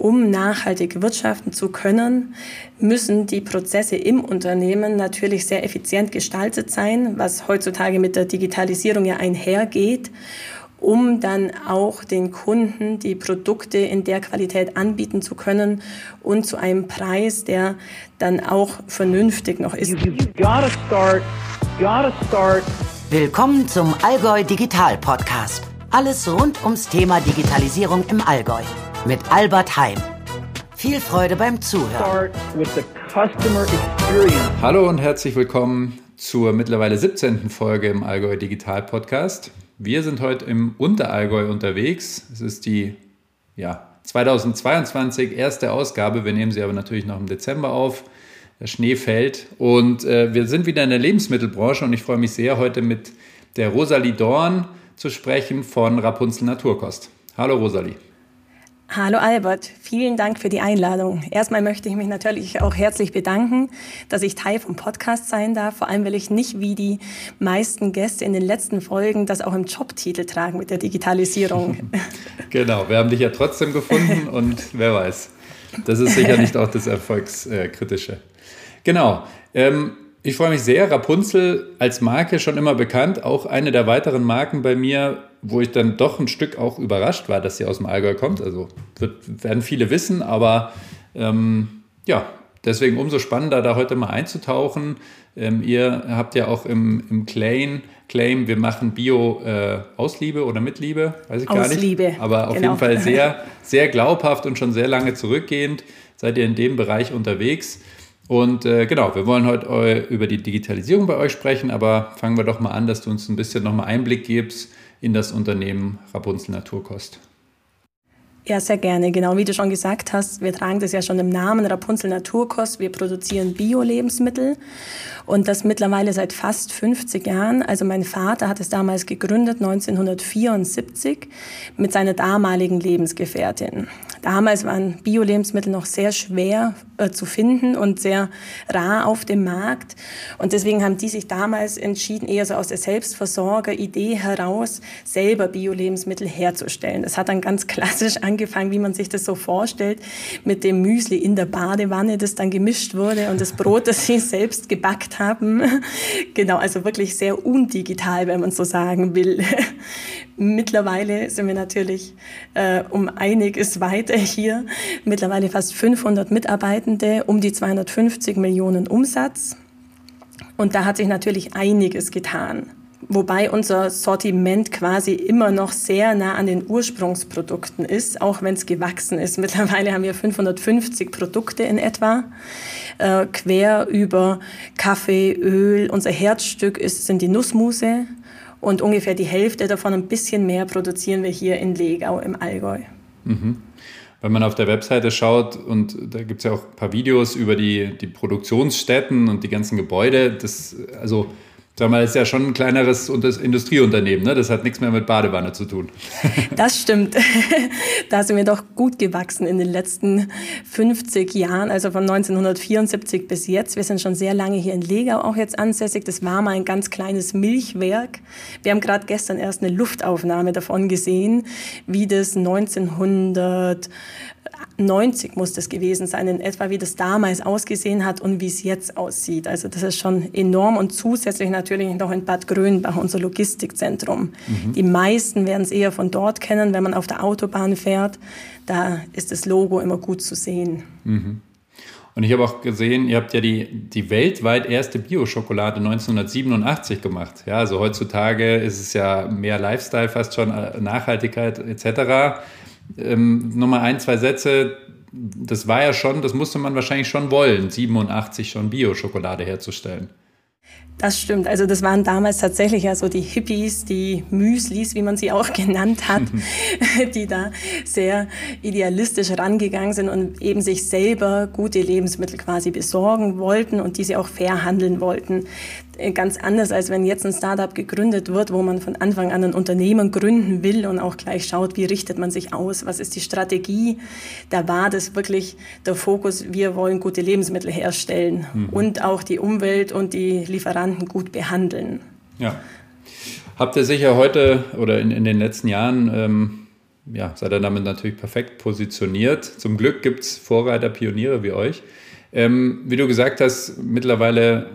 um nachhaltig wirtschaften zu können, müssen die Prozesse im Unternehmen natürlich sehr effizient gestaltet sein, was heutzutage mit der Digitalisierung ja einhergeht um dann auch den Kunden die Produkte in der Qualität anbieten zu können und zu einem Preis, der dann auch vernünftig noch ist. Willkommen zum Allgäu Digital Podcast. Alles rund ums Thema Digitalisierung im Allgäu mit Albert Heim. Viel Freude beim Zuhören. Hallo und herzlich willkommen zur mittlerweile 17. Folge im Allgäu Digital Podcast. Wir sind heute im Unterallgäu unterwegs. Es ist die ja, 2022 erste Ausgabe. Wir nehmen sie aber natürlich noch im Dezember auf. Der Schnee fällt und äh, wir sind wieder in der Lebensmittelbranche und ich freue mich sehr, heute mit der Rosalie Dorn zu sprechen von Rapunzel Naturkost. Hallo Rosalie. Hallo Albert, vielen Dank für die Einladung. Erstmal möchte ich mich natürlich auch herzlich bedanken, dass ich Teil vom Podcast sein darf, vor allem weil ich nicht wie die meisten Gäste in den letzten Folgen das auch im Jobtitel tragen mit der Digitalisierung. genau, wir haben dich ja trotzdem gefunden und wer weiß, das ist sicher nicht auch das Erfolgskritische. Genau. Ähm, ich freue mich sehr. Rapunzel als Marke schon immer bekannt. Auch eine der weiteren Marken bei mir, wo ich dann doch ein Stück auch überrascht war, dass sie aus dem Allgäu kommt. Also wird, werden viele wissen, aber ähm, ja, deswegen umso spannender, da heute mal einzutauchen. Ähm, ihr habt ja auch im, im Claim, Claim, wir machen Bio äh, aus Liebe oder mit Liebe, weiß ich aus gar nicht. Liebe. Aber auf genau. jeden Fall sehr, sehr glaubhaft und schon sehr lange zurückgehend seid ihr in dem Bereich unterwegs. Und äh, genau, wir wollen heute über die Digitalisierung bei euch sprechen, aber fangen wir doch mal an, dass du uns ein bisschen nochmal Einblick gibst in das Unternehmen Rapunzel Naturkost. Ja, sehr gerne. Genau wie du schon gesagt hast, wir tragen das ja schon im Namen Rapunzel Naturkost. Wir produzieren Bio-Lebensmittel und das mittlerweile seit fast 50 Jahren. Also mein Vater hat es damals gegründet, 1974, mit seiner damaligen Lebensgefährtin. Damals waren Bio-Lebensmittel noch sehr schwer äh, zu finden und sehr rar auf dem Markt. Und deswegen haben die sich damals entschieden, eher so aus der Selbstversorger-Idee heraus, selber Bio-Lebensmittel herzustellen. Das hat dann ganz klassisch angefangen, wie man sich das so vorstellt, mit dem Müsli in der Badewanne, das dann gemischt wurde und das Brot, das sie selbst gebackt haben. genau, also wirklich sehr undigital, wenn man so sagen will. Mittlerweile sind wir natürlich äh, um einiges weiter hier. Mittlerweile fast 500 Mitarbeitende, um die 250 Millionen Umsatz. Und da hat sich natürlich einiges getan. Wobei unser Sortiment quasi immer noch sehr nah an den Ursprungsprodukten ist, auch wenn es gewachsen ist. Mittlerweile haben wir 550 Produkte in etwa, äh, quer über Kaffee, Öl. Unser Herzstück ist, sind die Nussmuse, und ungefähr die Hälfte davon, ein bisschen mehr, produzieren wir hier in Legau im Allgäu. Mhm. Wenn man auf der Webseite schaut, und da gibt es ja auch ein paar Videos über die, die Produktionsstätten und die ganzen Gebäude, das, also Sag mal, ist ja schon ein kleineres Industrieunternehmen, ne? Das hat nichts mehr mit Badewanne zu tun. Das stimmt. Da sind wir doch gut gewachsen in den letzten 50 Jahren, also von 1974 bis jetzt. Wir sind schon sehr lange hier in Legau auch jetzt ansässig. Das war mal ein ganz kleines Milchwerk. Wir haben gerade gestern erst eine Luftaufnahme davon gesehen, wie das 1900 90 muss das gewesen sein, in etwa wie das damals ausgesehen hat und wie es jetzt aussieht. Also das ist schon enorm und zusätzlich natürlich noch in Bad Grönbach, unser Logistikzentrum. Mhm. Die meisten werden es eher von dort kennen, wenn man auf der Autobahn fährt. Da ist das Logo immer gut zu sehen. Mhm. Und ich habe auch gesehen, ihr habt ja die, die weltweit erste Bio-Schokolade 1987 gemacht. Ja, also heutzutage ist es ja mehr Lifestyle, fast schon äh, Nachhaltigkeit etc ähm, nochmal ein, zwei Sätze. Das war ja schon, das musste man wahrscheinlich schon wollen, 87 schon Bio-Schokolade herzustellen. Das stimmt. Also das waren damals tatsächlich ja so die Hippies, die Müslis, wie man sie auch genannt hat, die da sehr idealistisch rangegangen sind und eben sich selber gute Lebensmittel quasi besorgen wollten und diese auch fair handeln wollten. Äh, ganz anders, als wenn jetzt ein Startup gegründet wird, wo man von Anfang an ein Unternehmen gründen will und auch gleich schaut, wie richtet man sich aus, was ist die Strategie. Da war das wirklich der Fokus, wir wollen gute Lebensmittel herstellen mhm. und auch die Umwelt und die Lieferanten gut behandeln. Ja. Habt ihr sicher heute oder in, in den letzten Jahren ähm, ja, seid ihr damit natürlich perfekt positioniert. Zum Glück gibt es Vorreiter, Pioniere wie euch. Ähm, wie du gesagt hast, mittlerweile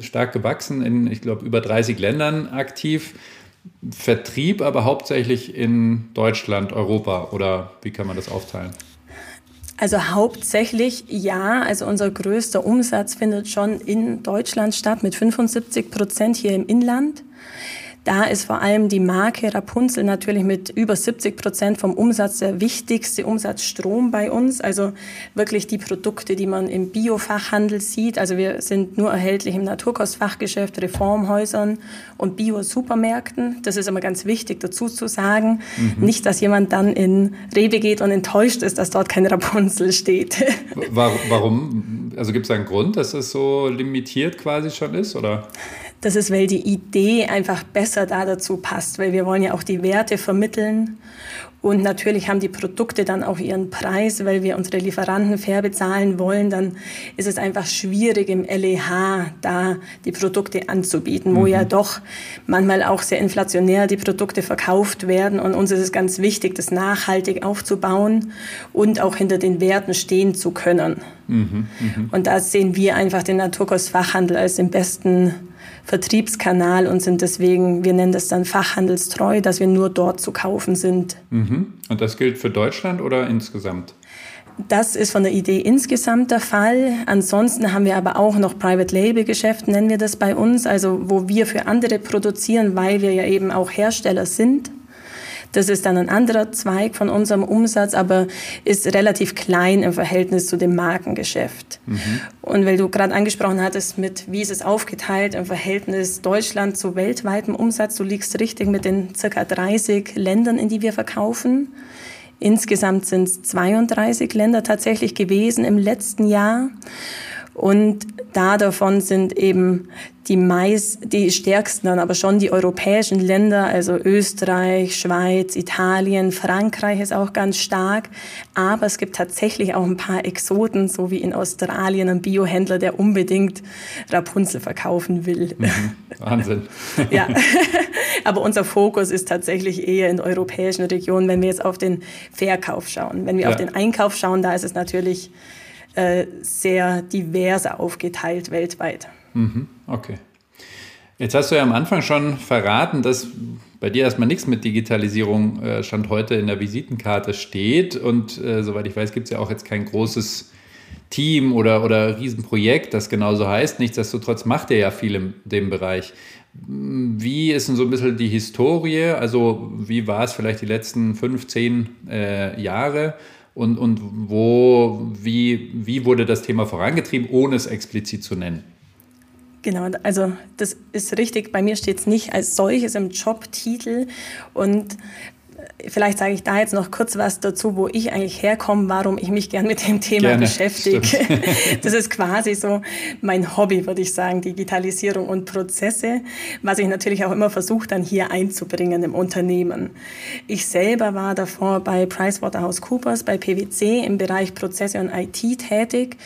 stark gewachsen, in, ich glaube, über 30 Ländern aktiv. Vertrieb aber hauptsächlich in Deutschland, Europa oder wie kann man das aufteilen? Also hauptsächlich ja, also unser größter Umsatz findet schon in Deutschland statt mit 75 Prozent hier im Inland. Da ist vor allem die Marke Rapunzel natürlich mit über 70 Prozent vom Umsatz der wichtigste Umsatzstrom bei uns. Also wirklich die Produkte, die man im Biofachhandel sieht. Also wir sind nur erhältlich im Naturkostfachgeschäft, Reformhäusern und Bio-Supermärkten. Das ist immer ganz wichtig dazu zu sagen. Mhm. Nicht, dass jemand dann in Rewe geht und enttäuscht ist, dass dort kein Rapunzel steht. Warum? Also gibt es einen Grund, dass es so limitiert quasi schon ist? Oder? Das ist, weil die Idee einfach besser da dazu passt, weil wir wollen ja auch die Werte vermitteln. Und natürlich haben die Produkte dann auch ihren Preis, weil wir unsere Lieferanten fair bezahlen wollen. Dann ist es einfach schwierig im LEH da die Produkte anzubieten, wo mhm. ja doch manchmal auch sehr inflationär die Produkte verkauft werden. Und uns ist es ganz wichtig, das nachhaltig aufzubauen und auch hinter den Werten stehen zu können. Mhm. Mhm. Und da sehen wir einfach den Naturkostfachhandel als den besten Vertriebskanal und sind deswegen, wir nennen das dann fachhandelstreu, dass wir nur dort zu kaufen sind. Mhm. Und das gilt für Deutschland oder insgesamt? Das ist von der Idee insgesamt der Fall. Ansonsten haben wir aber auch noch Private Label Geschäft, nennen wir das bei uns, also wo wir für andere produzieren, weil wir ja eben auch Hersteller sind. Das ist dann ein anderer Zweig von unserem Umsatz, aber ist relativ klein im Verhältnis zu dem Markengeschäft. Mhm. Und weil du gerade angesprochen hattest, mit wie ist es aufgeteilt im Verhältnis Deutschland zu weltweitem Umsatz, du liegst richtig mit den circa 30 Ländern, in die wir verkaufen. Insgesamt sind es 32 Länder tatsächlich gewesen im letzten Jahr. Und da davon sind eben die meist, die stärksten dann aber schon die europäischen Länder, also Österreich, Schweiz, Italien, Frankreich ist auch ganz stark. Aber es gibt tatsächlich auch ein paar Exoten, so wie in Australien ein Biohändler, der unbedingt Rapunzel verkaufen will. Wahnsinn. ja. Aber unser Fokus ist tatsächlich eher in europäischen Region, wenn wir jetzt auf den Verkauf schauen. Wenn wir ja. auf den Einkauf schauen, da ist es natürlich äh, sehr divers aufgeteilt weltweit. Mhm, okay. Jetzt hast du ja am Anfang schon verraten, dass bei dir erstmal nichts mit Digitalisierung äh, Stand heute in der Visitenkarte steht. Und äh, soweit ich weiß, gibt es ja auch jetzt kein großes Team oder, oder Riesenprojekt, das genauso heißt. Nichtsdestotrotz macht ihr ja viel in dem Bereich. Wie ist denn so ein bisschen die Historie? Also, wie war es vielleicht die letzten 15 äh, Jahre? Und, und wo, wie, wie wurde das Thema vorangetrieben, ohne es explizit zu nennen? Genau, also das ist richtig. Bei mir steht es nicht als solches im Jobtitel. Und vielleicht sage ich da jetzt noch kurz was dazu, wo ich eigentlich herkomme, warum ich mich gern mit dem Thema Gerne, beschäftige. Das ist quasi so mein Hobby, würde ich sagen, Digitalisierung und Prozesse, was ich natürlich auch immer versuche, dann hier einzubringen im Unternehmen. Ich selber war davor bei PricewaterhouseCoopers, bei PwC im Bereich Prozesse und IT tätig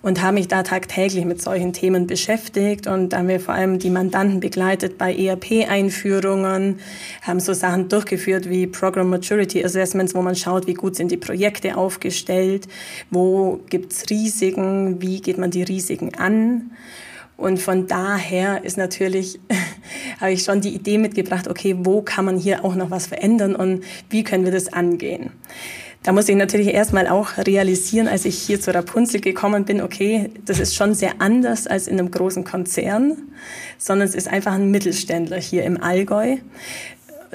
und habe mich da tagtäglich mit solchen Themen beschäftigt und da haben wir vor allem die Mandanten begleitet bei ERP-Einführungen, haben so Sachen durchgeführt wie Program Maturity Assessments, wo man schaut, wie gut sind die Projekte aufgestellt, wo gibt's Risiken, wie geht man die Risiken an. Und von daher ist natürlich, habe ich schon die Idee mitgebracht, okay, wo kann man hier auch noch was verändern und wie können wir das angehen? Da muss ich natürlich erstmal auch realisieren, als ich hier zu Rapunzel gekommen bin, okay, das ist schon sehr anders als in einem großen Konzern, sondern es ist einfach ein Mittelständler hier im Allgäu.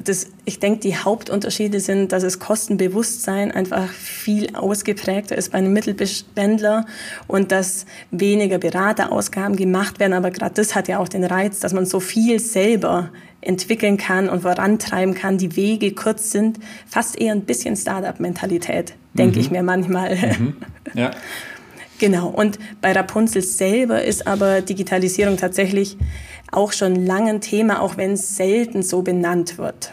Das, ich denke, die Hauptunterschiede sind, dass das Kostenbewusstsein einfach viel ausgeprägter ist bei einem Mittelständler und dass weniger Beraterausgaben gemacht werden. Aber gerade das hat ja auch den Reiz, dass man so viel selber entwickeln kann und vorantreiben kann, die Wege kurz sind, fast eher ein bisschen Startup-Mentalität, denke mhm. ich mir manchmal. Mhm. Ja. genau. Und bei Rapunzel selber ist aber Digitalisierung tatsächlich auch schon lange ein Thema, auch wenn es selten so benannt wird.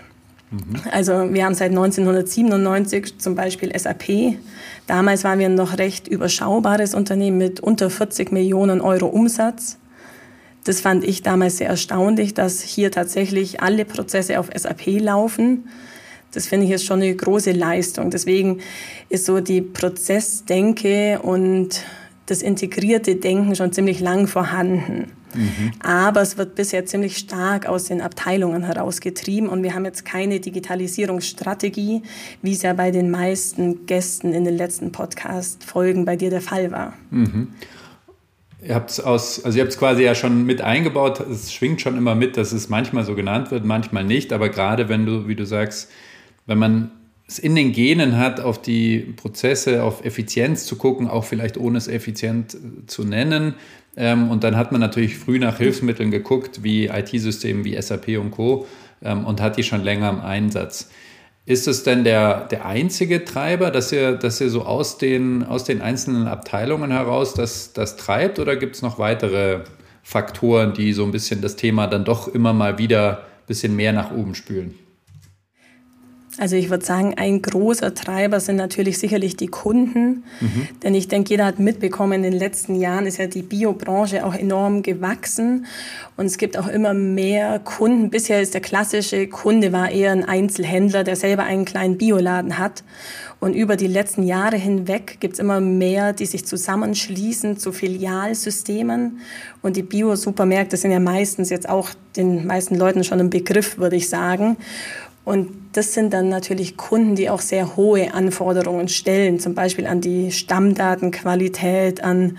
Mhm. Also wir haben seit 1997 zum Beispiel SAP. Damals waren wir ein noch recht überschaubares Unternehmen mit unter 40 Millionen Euro Umsatz. Das fand ich damals sehr erstaunlich, dass hier tatsächlich alle Prozesse auf SAP laufen. Das finde ich ist schon eine große Leistung. Deswegen ist so die Prozessdenke und das integrierte Denken schon ziemlich lang vorhanden. Mhm. Aber es wird bisher ziemlich stark aus den Abteilungen herausgetrieben und wir haben jetzt keine Digitalisierungsstrategie, wie es ja bei den meisten Gästen in den letzten Podcast-Folgen bei dir der Fall war. Mhm. Ihr habt es also quasi ja schon mit eingebaut. Es schwingt schon immer mit, dass es manchmal so genannt wird, manchmal nicht. Aber gerade wenn du, wie du sagst, wenn man es in den Genen hat, auf die Prozesse, auf Effizienz zu gucken, auch vielleicht ohne es effizient zu nennen. Ähm, und dann hat man natürlich früh nach Hilfsmitteln geguckt, wie IT-Systemen wie SAP und Co. Ähm, und hat die schon länger im Einsatz. Ist es denn der, der einzige Treiber, dass ihr, dass ihr so aus den, aus den einzelnen Abteilungen heraus das, das treibt oder gibt es noch weitere Faktoren, die so ein bisschen das Thema dann doch immer mal wieder ein bisschen mehr nach oben spülen? Also ich würde sagen, ein großer Treiber sind natürlich sicherlich die Kunden. Mhm. Denn ich denke, jeder hat mitbekommen, in den letzten Jahren ist ja die Biobranche auch enorm gewachsen. Und es gibt auch immer mehr Kunden. Bisher ist der klassische Kunde war eher ein Einzelhändler, der selber einen kleinen Bioladen hat. Und über die letzten Jahre hinweg gibt es immer mehr, die sich zusammenschließen zu Filialsystemen. Und die Bio-Supermärkte sind ja meistens jetzt auch den meisten Leuten schon ein Begriff, würde ich sagen. Und das sind dann natürlich Kunden, die auch sehr hohe Anforderungen stellen, zum Beispiel an die Stammdatenqualität, an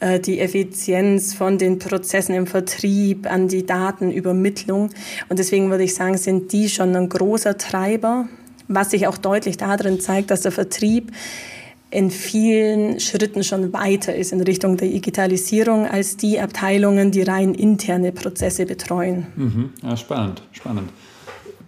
äh, die Effizienz von den Prozessen im Vertrieb, an die Datenübermittlung. Und deswegen würde ich sagen, sind die schon ein großer Treiber, was sich auch deutlich darin zeigt, dass der Vertrieb in vielen Schritten schon weiter ist in Richtung der Digitalisierung als die Abteilungen, die rein interne Prozesse betreuen. Mhm. Ja, spannend, spannend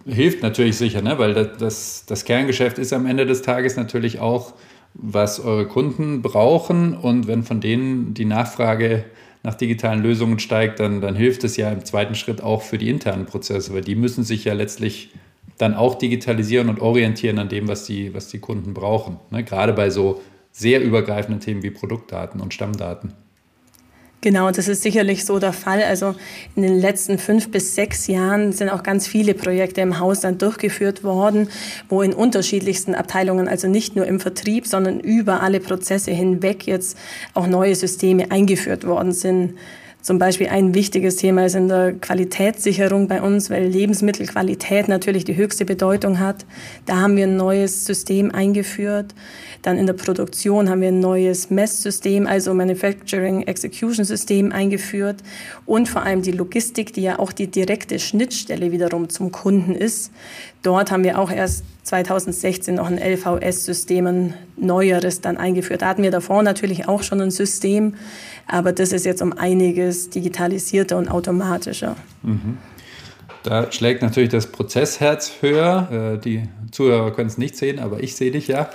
hilft natürlich sicher, ne? weil das, das, das Kerngeschäft ist am Ende des Tages natürlich auch, was eure Kunden brauchen. Und wenn von denen die Nachfrage nach digitalen Lösungen steigt, dann, dann hilft es ja im zweiten Schritt auch für die internen Prozesse, weil die müssen sich ja letztlich dann auch digitalisieren und orientieren an dem, was die, was die Kunden brauchen. Ne? Gerade bei so sehr übergreifenden Themen wie Produktdaten und Stammdaten. Genau, das ist sicherlich so der Fall. Also in den letzten fünf bis sechs Jahren sind auch ganz viele Projekte im Haus dann durchgeführt worden, wo in unterschiedlichsten Abteilungen, also nicht nur im Vertrieb, sondern über alle Prozesse hinweg jetzt auch neue Systeme eingeführt worden sind. Zum Beispiel ein wichtiges Thema ist in der Qualitätssicherung bei uns, weil Lebensmittelqualität natürlich die höchste Bedeutung hat. Da haben wir ein neues System eingeführt. Dann in der Produktion haben wir ein neues Messsystem, also Manufacturing Execution System eingeführt. Und vor allem die Logistik, die ja auch die direkte Schnittstelle wiederum zum Kunden ist. Dort haben wir auch erst 2016 noch ein LVS-System, ein neueres dann eingeführt. Da hatten wir davor natürlich auch schon ein System, aber das ist jetzt um einiges digitalisierter und automatischer. Mhm. Da schlägt natürlich das Prozessherz höher. Äh, die Zuhörer können es nicht sehen, aber ich sehe dich ja.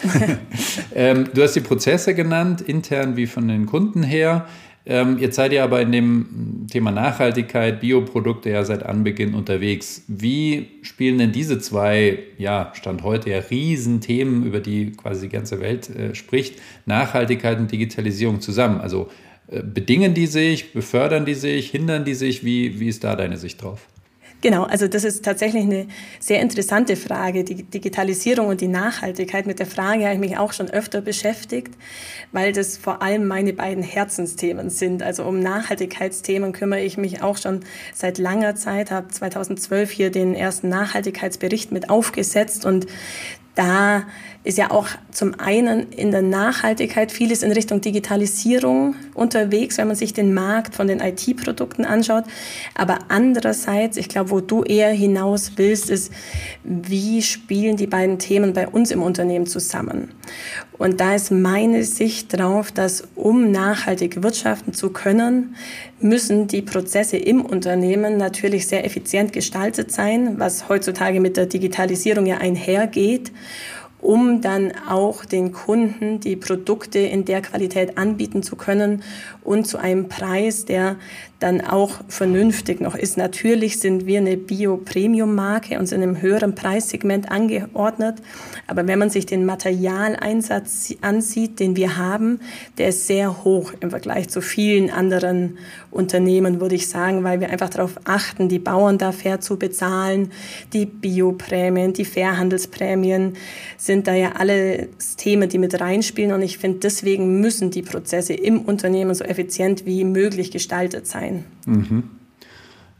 ähm, du hast die Prozesse genannt, intern wie von den Kunden her. Ähm, jetzt seid ihr aber in dem Thema Nachhaltigkeit, Bioprodukte ja seit Anbeginn unterwegs. Wie spielen denn diese zwei, ja, Stand heute ja Riesenthemen, über die quasi die ganze Welt äh, spricht, Nachhaltigkeit und Digitalisierung zusammen? Also äh, bedingen die sich, befördern die sich, hindern die sich? Wie, wie ist da deine Sicht drauf? Genau, also das ist tatsächlich eine sehr interessante Frage, die Digitalisierung und die Nachhaltigkeit. Mit der Frage habe ich mich auch schon öfter beschäftigt, weil das vor allem meine beiden Herzensthemen sind. Also um Nachhaltigkeitsthemen kümmere ich mich auch schon seit langer Zeit, habe 2012 hier den ersten Nachhaltigkeitsbericht mit aufgesetzt und da ist ja auch zum einen in der Nachhaltigkeit vieles in Richtung Digitalisierung unterwegs, wenn man sich den Markt von den IT-Produkten anschaut. Aber andererseits, ich glaube, wo du eher hinaus willst, ist, wie spielen die beiden Themen bei uns im Unternehmen zusammen? Und da ist meine Sicht drauf, dass um nachhaltig wirtschaften zu können, müssen die Prozesse im Unternehmen natürlich sehr effizient gestaltet sein, was heutzutage mit der Digitalisierung ja einhergeht. Um dann auch den Kunden die Produkte in der Qualität anbieten zu können und zu einem Preis, der dann auch vernünftig noch ist. Natürlich sind wir eine Bio-Premium-Marke und sind im höheren Preissegment angeordnet. Aber wenn man sich den Materialeinsatz ansieht, den wir haben, der ist sehr hoch im Vergleich zu vielen anderen Unternehmen, würde ich sagen, weil wir einfach darauf achten, die Bauern da fair zu bezahlen. Die Bioprämien, die Fairhandelsprämien sind da ja alle Themen, die mit reinspielen. Und ich finde, deswegen müssen die Prozesse im Unternehmen so effizient wie möglich gestaltet sein. Mhm.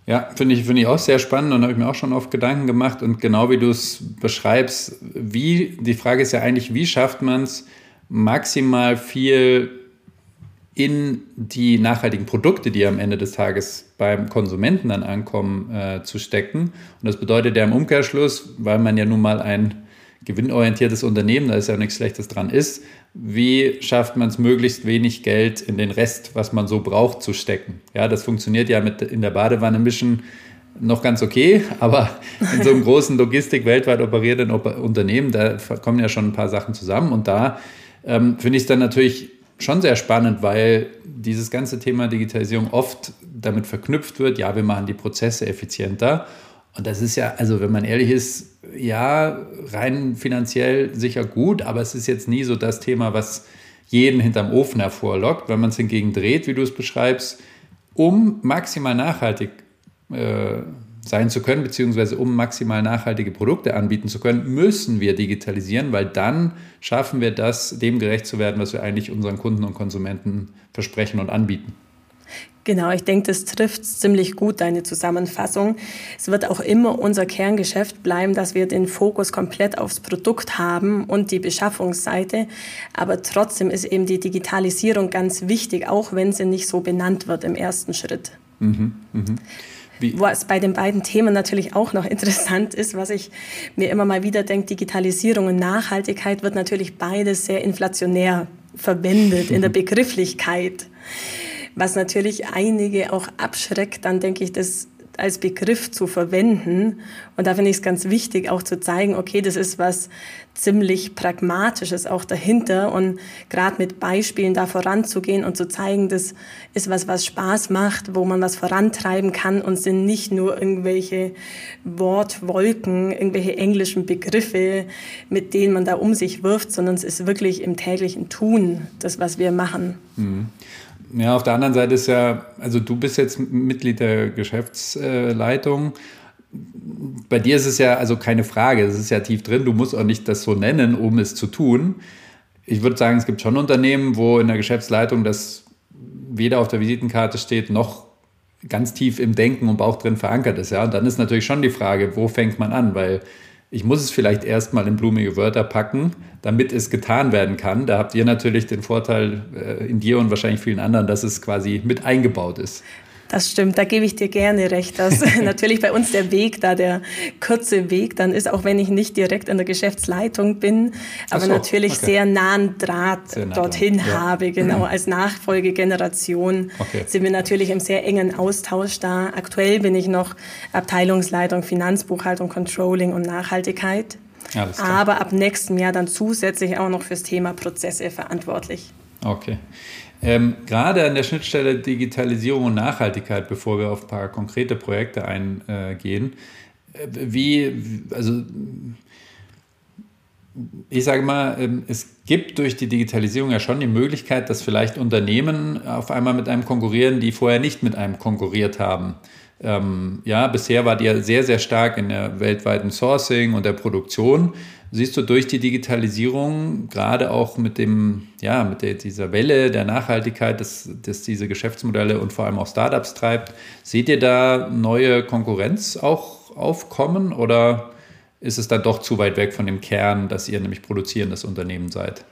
Ja, finde ich, finde ich auch sehr spannend und habe ich mir auch schon oft Gedanken gemacht. Und genau wie du es beschreibst, wie, die Frage ist ja eigentlich, wie schafft man es, maximal viel in die nachhaltigen Produkte, die am Ende des Tages beim Konsumenten dann ankommen, äh, zu stecken. Und das bedeutet ja im Umkehrschluss, weil man ja nun mal ein gewinnorientiertes Unternehmen, da ist ja nichts Schlechtes dran ist, wie schafft man es möglichst wenig Geld in den Rest, was man so braucht, zu stecken. Ja, das funktioniert ja mit in der Badewanne mischen noch ganz okay, aber in so einem großen Logistik weltweit operierenden Unternehmen, da kommen ja schon ein paar Sachen zusammen und da ähm, finde ich es dann natürlich schon sehr spannend, weil dieses ganze Thema Digitalisierung oft damit verknüpft wird, ja, wir machen die Prozesse effizienter und das ist ja, also wenn man ehrlich ist, ja, rein finanziell sicher gut, aber es ist jetzt nie so das Thema, was jeden hinterm Ofen hervorlockt. Wenn man es hingegen dreht, wie du es beschreibst, um maximal nachhaltig äh, sein zu können, beziehungsweise um maximal nachhaltige Produkte anbieten zu können, müssen wir digitalisieren, weil dann schaffen wir das, dem gerecht zu werden, was wir eigentlich unseren Kunden und Konsumenten versprechen und anbieten. Genau, ich denke, das trifft ziemlich gut, deine Zusammenfassung. Es wird auch immer unser Kerngeschäft bleiben, dass wir den Fokus komplett aufs Produkt haben und die Beschaffungsseite. Aber trotzdem ist eben die Digitalisierung ganz wichtig, auch wenn sie nicht so benannt wird im ersten Schritt. Mhm, mh. Was bei den beiden Themen natürlich auch noch interessant ist, was ich mir immer mal wieder denke, Digitalisierung und Nachhaltigkeit wird natürlich beides sehr inflationär verwendet in der Begrifflichkeit was natürlich einige auch abschreckt, dann denke ich, das als Begriff zu verwenden. Und da finde ich es ganz wichtig, auch zu zeigen, okay, das ist was ziemlich Pragmatisches auch dahinter und gerade mit Beispielen da voranzugehen und zu zeigen, das ist was, was Spaß macht, wo man was vorantreiben kann und sind nicht nur irgendwelche Wortwolken, irgendwelche englischen Begriffe, mit denen man da um sich wirft, sondern es ist wirklich im täglichen Tun das, was wir machen. Mhm. Ja, auf der anderen Seite ist ja, also du bist jetzt Mitglied der Geschäftsleitung. Bei dir ist es ja also keine Frage, es ist ja tief drin, du musst auch nicht das so nennen, um es zu tun. Ich würde sagen, es gibt schon Unternehmen, wo in der Geschäftsleitung das weder auf der Visitenkarte steht, noch ganz tief im Denken und Bauch drin verankert ist. Ja? Und dann ist natürlich schon die Frage, wo fängt man an? Weil ich muss es vielleicht erstmal in blumige Wörter packen, damit es getan werden kann. Da habt ihr natürlich den Vorteil äh, in dir und wahrscheinlich vielen anderen, dass es quasi mit eingebaut ist. Das stimmt, da gebe ich dir gerne recht, dass natürlich bei uns der Weg da der kurze Weg dann ist, auch wenn ich nicht direkt in der Geschäftsleitung bin, aber so, natürlich okay. sehr nahen Draht sehr nah dorthin dran. habe. Ja. Genau, als Nachfolgegeneration okay. sind wir natürlich im sehr engen Austausch da. Aktuell bin ich noch Abteilungsleitung Finanzbuchhaltung, Controlling und Nachhaltigkeit. Aber ab nächstem Jahr dann zusätzlich auch noch fürs Thema Prozesse verantwortlich. Okay. Ähm, gerade an der Schnittstelle Digitalisierung und Nachhaltigkeit, bevor wir auf ein paar konkrete Projekte eingehen, äh, wie, also ich sage mal, ähm, es gibt durch die Digitalisierung ja schon die Möglichkeit, dass vielleicht Unternehmen auf einmal mit einem konkurrieren, die vorher nicht mit einem konkurriert haben. Ähm, ja, bisher war die ja sehr, sehr stark in der weltweiten Sourcing und der Produktion siehst du durch die Digitalisierung, gerade auch mit dem, ja, mit der, dieser Welle der Nachhaltigkeit, dass, dass diese Geschäftsmodelle und vor allem auch Startups treibt, seht ihr da neue Konkurrenz auch aufkommen oder ist es dann doch zu weit weg von dem Kern, dass ihr nämlich produzierendes Unternehmen seid?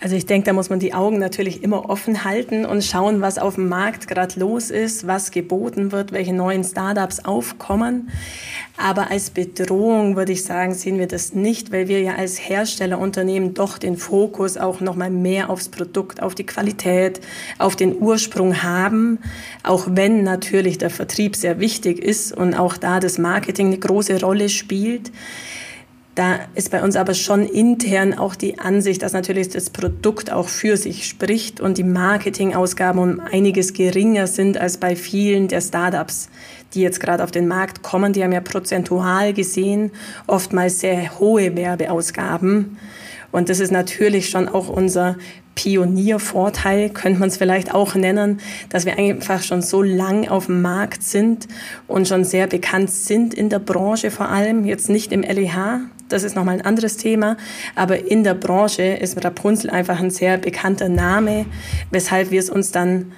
Also ich denke, da muss man die Augen natürlich immer offen halten und schauen, was auf dem Markt gerade los ist, was geboten wird, welche neuen Startups aufkommen. Aber als Bedrohung würde ich sagen, sehen wir das nicht, weil wir ja als Herstellerunternehmen doch den Fokus auch noch mal mehr aufs Produkt, auf die Qualität, auf den Ursprung haben, auch wenn natürlich der Vertrieb sehr wichtig ist und auch da das Marketing eine große Rolle spielt Da ist bei uns aber schon intern auch die Ansicht, dass natürlich das Produkt auch für sich spricht und die Marketingausgaben um einiges geringer sind als bei vielen der Startups, die jetzt gerade auf den Markt kommen. Die haben ja prozentual gesehen oftmals sehr hohe Werbeausgaben. Und das ist natürlich schon auch unser Pioniervorteil, könnte man es vielleicht auch nennen, dass wir einfach schon so lang auf dem Markt sind und schon sehr bekannt sind in der Branche vor allem, jetzt nicht im LEH, das ist nochmal ein anderes Thema, aber in der Branche ist Rapunzel einfach ein sehr bekannter Name, weshalb wir es uns dann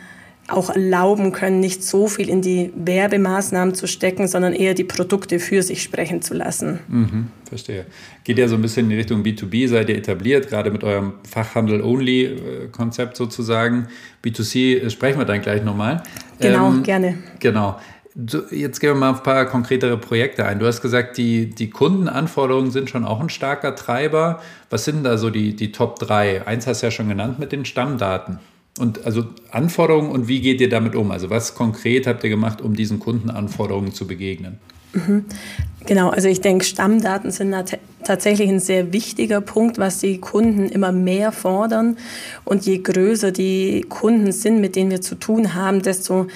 auch erlauben können, nicht so viel in die Werbemaßnahmen zu stecken, sondern eher die Produkte für sich sprechen zu lassen. Mhm, verstehe. Geht ja so ein bisschen in die Richtung B2B, seid ihr etabliert, gerade mit eurem Fachhandel-Only-Konzept sozusagen. B2C äh, sprechen wir dann gleich nochmal. Genau, ähm, gerne. Genau. Jetzt gehen wir mal auf ein paar konkretere Projekte ein. Du hast gesagt, die, die Kundenanforderungen sind schon auch ein starker Treiber. Was sind da so die, die Top 3? Eins hast du ja schon genannt mit den Stammdaten. Und also Anforderungen und wie geht ihr damit um? Also was konkret habt ihr gemacht, um diesen Kundenanforderungen zu begegnen? Mhm. Genau, also ich denke, Stammdaten sind tatsächlich ein sehr wichtiger Punkt, was die Kunden immer mehr fordern. Und je größer die Kunden sind, mit denen wir zu tun haben, desto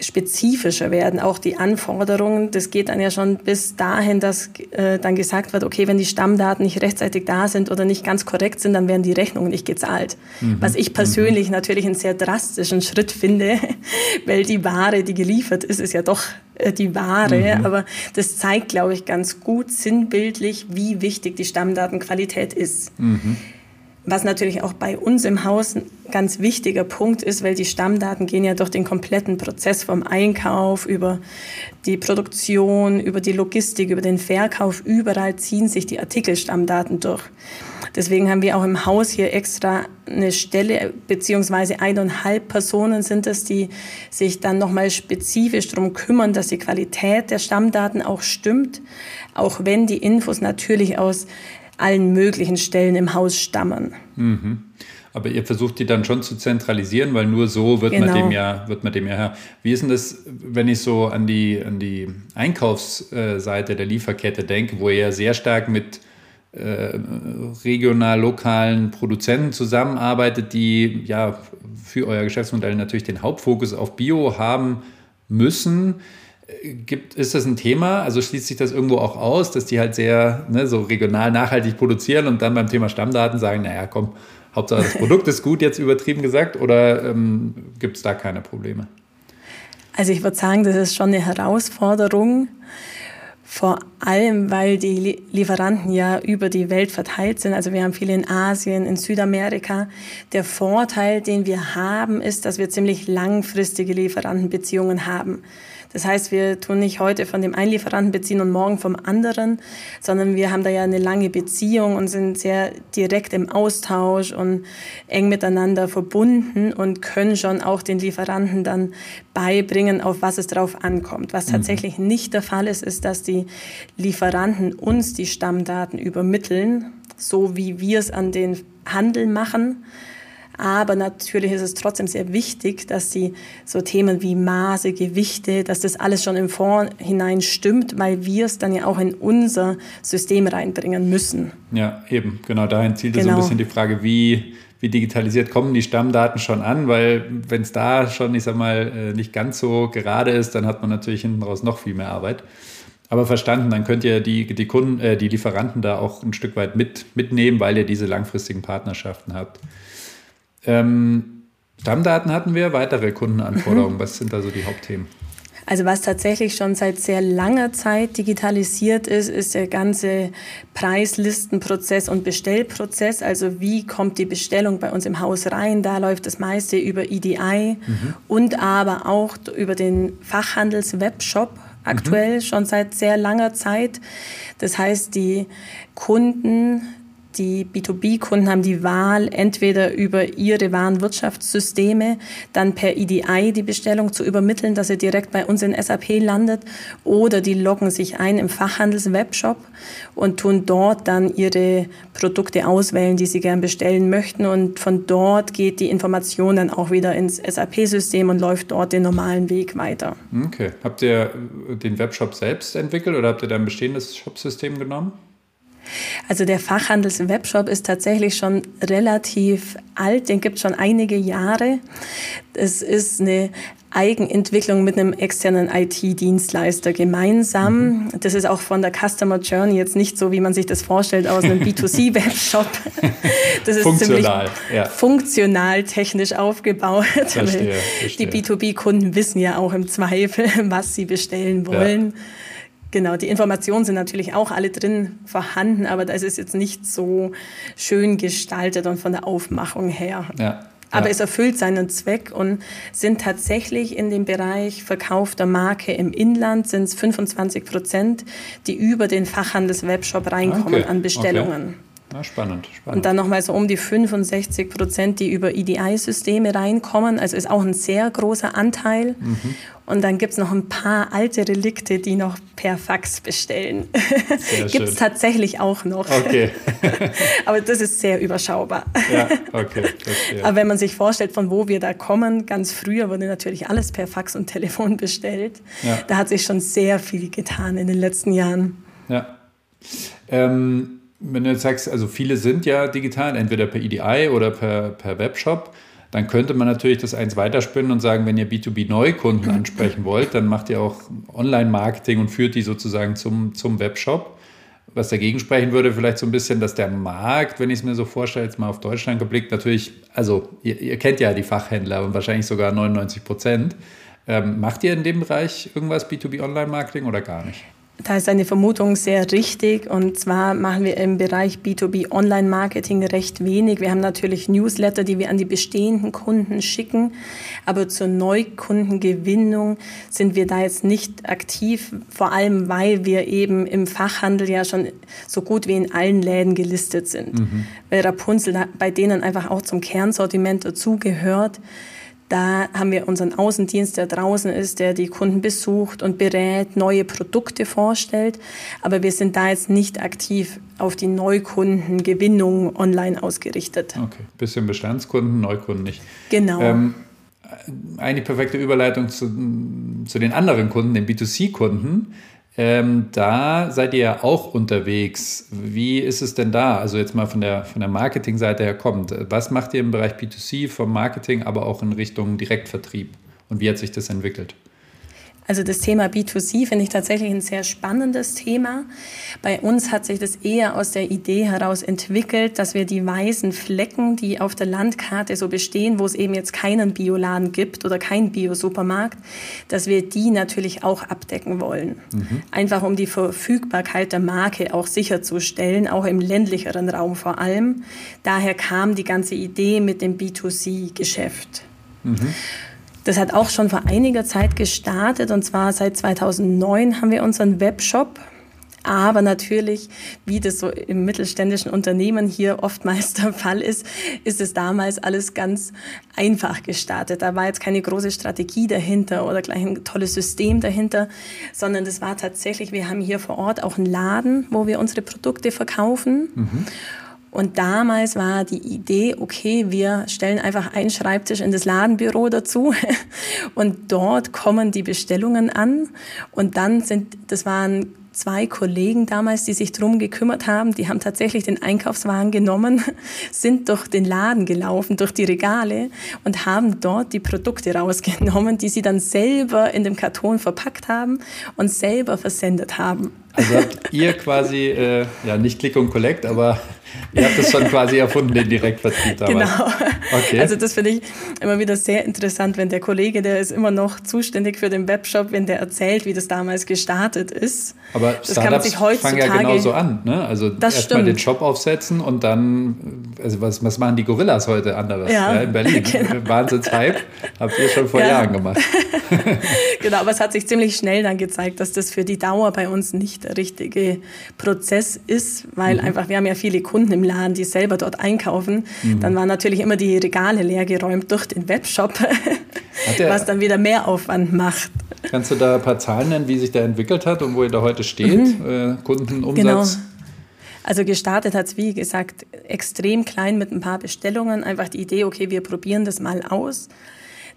spezifischer werden, auch die Anforderungen. Das geht dann ja schon bis dahin, dass äh, dann gesagt wird, okay, wenn die Stammdaten nicht rechtzeitig da sind oder nicht ganz korrekt sind, dann werden die Rechnungen nicht gezahlt. Mhm. Was ich persönlich mhm. natürlich einen sehr drastischen Schritt finde, weil die Ware, die geliefert ist, ist ja doch äh, die Ware. Mhm. Aber das zeigt, glaube ich, ganz gut sinnbildlich, wie wichtig die Stammdatenqualität ist. Was natürlich auch bei uns im Haus ein ganz wichtiger Punkt ist, weil die Stammdaten gehen ja durch den kompletten Prozess vom Einkauf über die Produktion, über die Logistik, über den Verkauf. Überall ziehen sich die Artikelstammdaten durch. Deswegen haben wir auch im Haus hier extra eine Stelle, beziehungsweise eineinhalb Personen sind es, die sich dann nochmal spezifisch darum kümmern, dass die Qualität der Stammdaten auch stimmt, auch wenn die Infos natürlich aus allen möglichen Stellen im Haus stammen. Mhm. Aber ihr versucht die dann schon zu zentralisieren, weil nur so wird, genau. man, dem ja, wird man dem ja Herr. Wie ist denn das, wenn ich so an die, an die Einkaufsseite der Lieferkette denke, wo ihr ja sehr stark mit äh, regional lokalen Produzenten zusammenarbeitet, die ja für euer Geschäftsmodell natürlich den Hauptfokus auf Bio haben müssen. Gibt, ist das ein Thema? Also schließt sich das irgendwo auch aus, dass die halt sehr ne, so regional nachhaltig produzieren und dann beim Thema Stammdaten sagen, naja, komm, Hauptsache das Produkt ist gut, jetzt übertrieben gesagt, oder ähm, gibt es da keine Probleme? Also ich würde sagen, das ist schon eine Herausforderung, vor allem weil die Lieferanten ja über die Welt verteilt sind. Also wir haben viele in Asien, in Südamerika. Der Vorteil, den wir haben, ist, dass wir ziemlich langfristige Lieferantenbeziehungen haben. Das heißt, wir tun nicht heute von dem einen Lieferanten beziehen und morgen vom anderen, sondern wir haben da ja eine lange Beziehung und sind sehr direkt im Austausch und eng miteinander verbunden und können schon auch den Lieferanten dann beibringen, auf was es drauf ankommt. Was mhm. tatsächlich nicht der Fall ist, ist, dass die Lieferanten uns die Stammdaten übermitteln, so wie wir es an den Handel machen aber natürlich ist es trotzdem sehr wichtig, dass die so Themen wie Maße, Gewichte, dass das alles schon im Vorhinein stimmt, weil wir es dann ja auch in unser System reinbringen müssen. Ja, eben. Genau dahin zielt genau. so ein genau. bisschen die Frage, wie, wie digitalisiert kommen die Stammdaten schon an, weil wenn es da schon, ich sag mal, äh, nicht ganz so gerade ist, dann hat man natürlich hinten raus noch viel mehr Arbeit. Aber verstanden, dann könnt ihr die, die Kunden, äh, die Lieferanten da auch ein Stück weit mit, mitnehmen, weil ihr diese langfristigen Partnerschaften habt. Ähm, Stammdaten hatten wir, weitere Kundenanforderungen. Mhm. Was sind da so die Hauptthemen? Also was tatsächlich schon seit sehr langer Zeit digitalisiert ist, ist der ganze Preislistenprozess und Bestellprozess. Also wie kommt die Bestellung bei uns im Haus rein? Da läuft das meiste über EDI mhm. und aber auch über den Fachhandels-Webshop aktuell mhm. schon seit sehr langer Zeit. Das heißt, die Kunden die B2B-Kunden haben die Wahl, entweder über ihre Warenwirtschaftssysteme dann per EDI die Bestellung zu übermitteln, dass sie direkt bei uns in SAP landet, oder die loggen sich ein im Fachhandels-Webshop und tun dort dann ihre Produkte auswählen, die sie gern bestellen möchten. Und von dort geht die Information dann auch wieder ins SAP-System und läuft dort den normalen Weg weiter. Okay. Habt ihr den Webshop selbst entwickelt oder habt ihr da ein bestehendes Shopsystem genommen? Also der Fachhandels-Webshop ist tatsächlich schon relativ alt, den gibt es schon einige Jahre. Es ist eine Eigenentwicklung mit einem externen IT-Dienstleister gemeinsam. Mhm. Das ist auch von der Customer Journey jetzt nicht so, wie man sich das vorstellt aus einem B2C-Webshop. Das ist funktional, ziemlich ja. funktional technisch aufgebaut. Verstehe, verstehe. Die B2B-Kunden wissen ja auch im Zweifel, was sie bestellen wollen. Ja. Genau, die Informationen sind natürlich auch alle drin vorhanden, aber das ist jetzt nicht so schön gestaltet und von der Aufmachung her. Ja. Aber ja. es erfüllt seinen Zweck und sind tatsächlich in dem Bereich Verkauf der Marke im Inland sind es 25 Prozent, die über den Fachhandelswebshop reinkommen okay. an Bestellungen. Okay. Ja, spannend, spannend. Und dann nochmal so um die 65 Prozent, die über EDI-Systeme reinkommen. Also ist auch ein sehr großer Anteil. Mhm. Und dann gibt es noch ein paar alte Relikte, die noch per Fax bestellen. gibt es tatsächlich auch noch. Okay. Aber das ist sehr überschaubar. Ja, okay. Verstehe. Aber wenn man sich vorstellt, von wo wir da kommen, ganz früher wurde natürlich alles per Fax und Telefon bestellt. Ja. Da hat sich schon sehr viel getan in den letzten Jahren. Ja. Ähm wenn du jetzt sagst, also viele sind ja digital, entweder per EDI oder per, per Webshop, dann könnte man natürlich das eins weiterspinnen und sagen, wenn ihr B2B-Neukunden ansprechen wollt, dann macht ihr auch Online-Marketing und führt die sozusagen zum, zum Webshop. Was dagegen sprechen würde, vielleicht so ein bisschen, dass der Markt, wenn ich es mir so vorstelle, jetzt mal auf Deutschland geblickt, natürlich, also ihr, ihr kennt ja die Fachhändler und wahrscheinlich sogar 99 Prozent. Ähm, macht ihr in dem Bereich irgendwas B2B Online-Marketing oder gar nicht? Da ist eine Vermutung sehr richtig. Und zwar machen wir im Bereich B2B Online-Marketing recht wenig. Wir haben natürlich Newsletter, die wir an die bestehenden Kunden schicken. Aber zur Neukundengewinnung sind wir da jetzt nicht aktiv. Vor allem, weil wir eben im Fachhandel ja schon so gut wie in allen Läden gelistet sind. Mhm. Weil Rapunzel bei denen einfach auch zum Kernsortiment dazugehört. Da haben wir unseren Außendienst, der draußen ist, der die Kunden besucht und berät, neue Produkte vorstellt. Aber wir sind da jetzt nicht aktiv auf die Neukundengewinnung online ausgerichtet. Okay, bisschen Bestandskunden, Neukunden nicht. Genau. Ähm, eine perfekte Überleitung zu, zu den anderen Kunden, den B2C-Kunden. Ähm, da seid ihr ja auch unterwegs. Wie ist es denn da? Also jetzt mal von der, von der Marketingseite her kommt. Was macht ihr im Bereich B2C vom Marketing, aber auch in Richtung Direktvertrieb? Und wie hat sich das entwickelt? Also das Thema B2C finde ich tatsächlich ein sehr spannendes Thema. Bei uns hat sich das eher aus der Idee heraus entwickelt, dass wir die weißen Flecken, die auf der Landkarte so bestehen, wo es eben jetzt keinen Bioladen gibt oder keinen Bio-Supermarkt, dass wir die natürlich auch abdecken wollen. Mhm. Einfach um die Verfügbarkeit der Marke auch sicherzustellen, auch im ländlicheren Raum vor allem. Daher kam die ganze Idee mit dem B2C-Geschäft. Mhm. Das hat auch schon vor einiger Zeit gestartet und zwar seit 2009 haben wir unseren Webshop. Aber natürlich, wie das so im mittelständischen Unternehmen hier oftmals der Fall ist, ist es damals alles ganz einfach gestartet. Da war jetzt keine große Strategie dahinter oder gleich ein tolles System dahinter, sondern das war tatsächlich, wir haben hier vor Ort auch einen Laden, wo wir unsere Produkte verkaufen. Mhm. Und damals war die Idee, okay, wir stellen einfach einen Schreibtisch in das Ladenbüro dazu und dort kommen die Bestellungen an und dann sind, das waren zwei Kollegen damals, die sich drum gekümmert haben. Die haben tatsächlich den Einkaufswagen genommen, sind durch den Laden gelaufen, durch die Regale und haben dort die Produkte rausgenommen, die sie dann selber in dem Karton verpackt haben und selber versendet haben. Also habt ihr quasi, äh, ja nicht Click und Collect, aber Ihr habt das schon quasi erfunden, den Direktvertrieb damals. Genau. Okay. Also das finde ich immer wieder sehr interessant, wenn der Kollege, der ist immer noch zuständig für den Webshop, wenn der erzählt, wie das damals gestartet ist. Aber das Startups kann man sich heutzutage, fangen ja genauso an. Ne? Also erstmal den Shop aufsetzen und dann, also was, was machen die Gorillas heute anderes ja, ja in Berlin? Genau. Wahnsinns-Hype, habt ihr schon vor ja. Jahren gemacht. genau, aber es hat sich ziemlich schnell dann gezeigt, dass das für die Dauer bei uns nicht der richtige Prozess ist, weil mhm. einfach, wir haben ja viele Kunden, Kunden im Laden, die selber dort einkaufen. Mhm. Dann waren natürlich immer die Regale leer geräumt durch den Webshop, was dann wieder mehr Aufwand macht. Kannst du da ein paar Zahlen nennen, wie sich der entwickelt hat und wo ihr da heute steht? Mhm. Äh, Kundenumsatz? Genau. Also gestartet hat es, wie gesagt, extrem klein mit ein paar Bestellungen. Einfach die Idee, okay, wir probieren das mal aus.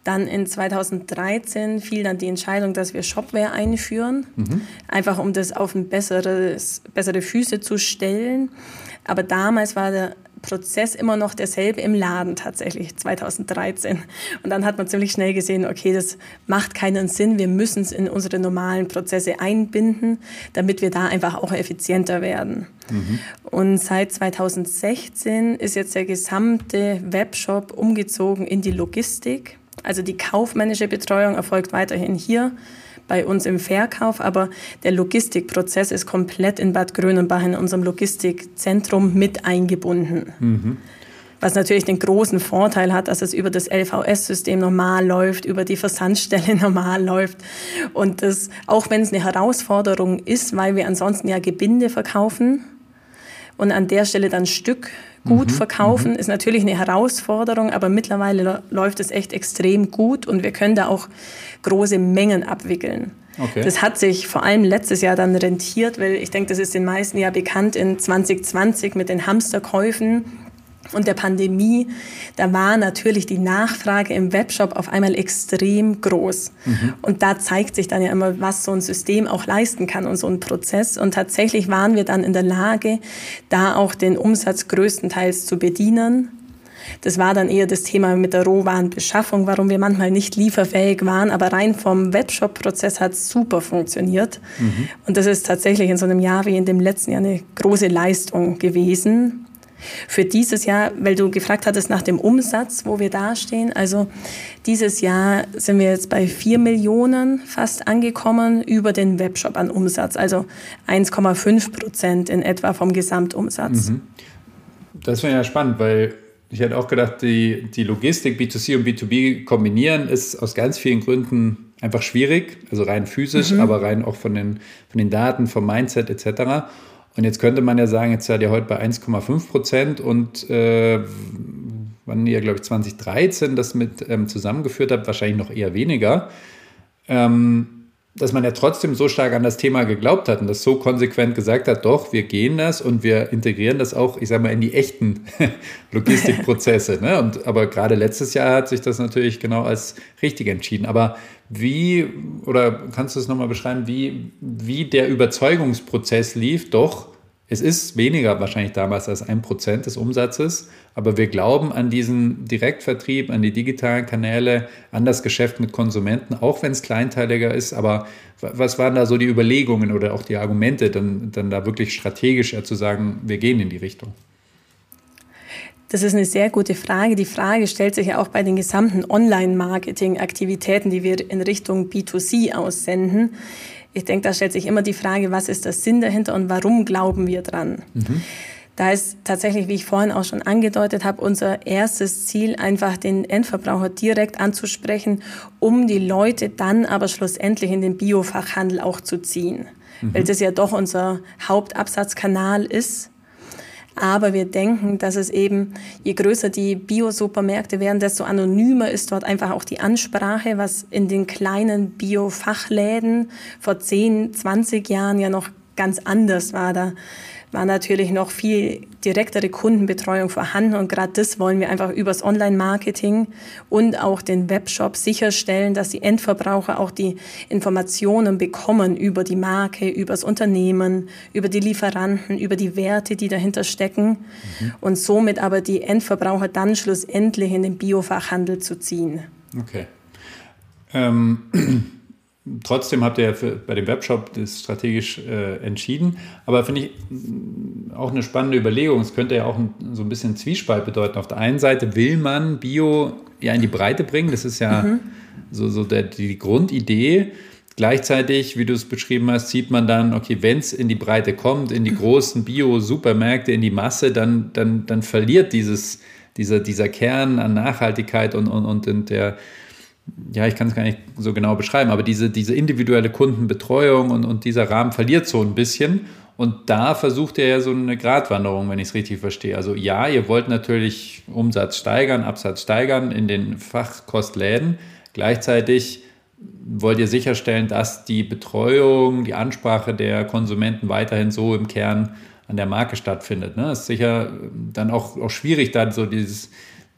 Dann in 2013 fiel dann die Entscheidung, dass wir Shopware einführen, mhm. einfach um das auf ein besseres, bessere Füße zu stellen. Aber damals war der Prozess immer noch derselbe im Laden tatsächlich 2013. Und dann hat man ziemlich schnell gesehen, okay, das macht keinen Sinn. Wir müssen es in unsere normalen Prozesse einbinden, damit wir da einfach auch effizienter werden. Mhm. Und seit 2016 ist jetzt der gesamte Webshop umgezogen in die Logistik. Also die kaufmännische Betreuung erfolgt weiterhin hier bei uns im Verkauf, aber der Logistikprozess ist komplett in Bad Grönenbach in unserem Logistikzentrum mit eingebunden. Mhm. Was natürlich den großen Vorteil hat, dass es über das LVS-System normal läuft, über die Versandstelle normal läuft. Und das, auch wenn es eine Herausforderung ist, weil wir ansonsten ja Gebinde verkaufen und an der Stelle dann Stück gut mhm, verkaufen, mhm. ist natürlich eine Herausforderung, aber mittlerweile läuft es echt extrem gut und wir können da auch große Mengen abwickeln. Okay. Das hat sich vor allem letztes Jahr dann rentiert, weil ich denke, das ist den meisten ja bekannt in 2020 mit den Hamsterkäufen und der Pandemie, da war natürlich die Nachfrage im Webshop auf einmal extrem groß. Mhm. Und da zeigt sich dann ja immer, was so ein System auch leisten kann und so ein Prozess. Und tatsächlich waren wir dann in der Lage, da auch den Umsatz größtenteils zu bedienen. Das war dann eher das Thema mit der Rohwarenbeschaffung, warum wir manchmal nicht lieferfähig waren. Aber rein vom Webshop-Prozess hat es super funktioniert. Mhm. Und das ist tatsächlich in so einem Jahr wie in dem letzten Jahr eine große Leistung gewesen. Für dieses Jahr, weil du gefragt hattest nach dem Umsatz, wo wir dastehen, also dieses Jahr sind wir jetzt bei 4 Millionen fast angekommen über den Webshop an Umsatz, also 1,5 Prozent in etwa vom Gesamtumsatz. Mhm. Das wäre ja spannend, weil ich hätte auch gedacht, die, die Logistik B2C und B2B kombinieren ist aus ganz vielen Gründen einfach schwierig, also rein physisch, mhm. aber rein auch von den, von den Daten, vom Mindset etc. Und jetzt könnte man ja sagen, jetzt seid ihr heute bei 1,5 Prozent und äh, wann ihr, glaube ich, 2013 das mit ähm, zusammengeführt habt, wahrscheinlich noch eher weniger. Ähm, dass man ja trotzdem so stark an das Thema geglaubt hat und das so konsequent gesagt hat, doch, wir gehen das und wir integrieren das auch, ich sage mal, in die echten Logistikprozesse. ne? Und, aber gerade letztes Jahr hat sich das natürlich genau als richtig entschieden. Aber wie, oder kannst du es nochmal beschreiben, wie, wie der Überzeugungsprozess lief? Doch, es ist weniger wahrscheinlich damals als ein Prozent des Umsatzes, aber wir glauben an diesen Direktvertrieb, an die digitalen Kanäle, an das Geschäft mit Konsumenten, auch wenn es kleinteiliger ist. Aber was waren da so die Überlegungen oder auch die Argumente, dann, dann da wirklich strategischer zu sagen, wir gehen in die Richtung? Das ist eine sehr gute Frage. Die Frage stellt sich ja auch bei den gesamten Online-Marketing-Aktivitäten, die wir in Richtung B2C aussenden. Ich denke, da stellt sich immer die Frage, was ist der Sinn dahinter und warum glauben wir dran? Mhm. Da ist tatsächlich, wie ich vorhin auch schon angedeutet habe, unser erstes Ziel, einfach den Endverbraucher direkt anzusprechen, um die Leute dann aber schlussendlich in den Biofachhandel auch zu ziehen. Mhm. Weil das ja doch unser Hauptabsatzkanal ist. Aber wir denken, dass es eben, je größer die Bio-Supermärkte werden, desto anonymer ist dort einfach auch die Ansprache, was in den kleinen Bio-Fachläden vor 10, 20 Jahren ja noch ganz anders war. Da war natürlich noch viel direktere Kundenbetreuung vorhanden und gerade das wollen wir einfach übers Online-Marketing und auch den Webshop sicherstellen, dass die Endverbraucher auch die Informationen bekommen über die Marke, über das Unternehmen, über die Lieferanten, über die Werte, die dahinter stecken mhm. und somit aber die Endverbraucher dann schlussendlich in den Biofachhandel zu ziehen. Okay. Ähm Trotzdem habt ihr für, bei dem Webshop das strategisch äh, entschieden. Aber finde ich mm, auch eine spannende Überlegung. Es könnte ja auch ein, so ein bisschen Zwiespalt bedeuten. Auf der einen Seite will man Bio ja in die Breite bringen. Das ist ja mhm. so, so der, die Grundidee. Gleichzeitig, wie du es beschrieben hast, sieht man dann, okay, wenn es in die Breite kommt, in die großen Bio-Supermärkte, in die Masse, dann, dann, dann verliert dieses, dieser, dieser Kern an Nachhaltigkeit und, und, und der ja, ich kann es gar nicht so genau beschreiben, aber diese, diese individuelle Kundenbetreuung und, und dieser Rahmen verliert so ein bisschen. Und da versucht er ja so eine Gratwanderung, wenn ich es richtig verstehe. Also ja, ihr wollt natürlich Umsatz steigern, Absatz steigern in den Fachkostläden. Gleichzeitig wollt ihr sicherstellen, dass die Betreuung, die Ansprache der Konsumenten weiterhin so im Kern an der Marke stattfindet. Ne? Das ist sicher dann auch, auch schwierig, da so dieses,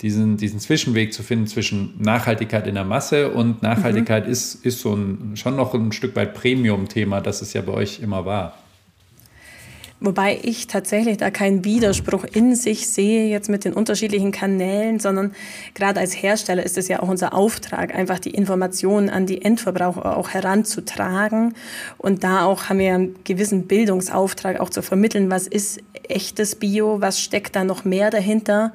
diesen, diesen Zwischenweg zu finden zwischen Nachhaltigkeit in der Masse und Nachhaltigkeit mhm. ist, ist so ein, schon noch ein Stück weit Premium-Thema, das es ja bei euch immer war. Wobei ich tatsächlich da keinen Widerspruch in sich sehe jetzt mit den unterschiedlichen Kanälen, sondern gerade als Hersteller ist es ja auch unser Auftrag, einfach die Informationen an die Endverbraucher auch heranzutragen. Und da auch haben wir einen gewissen Bildungsauftrag auch zu vermitteln, was ist echtes Bio, was steckt da noch mehr dahinter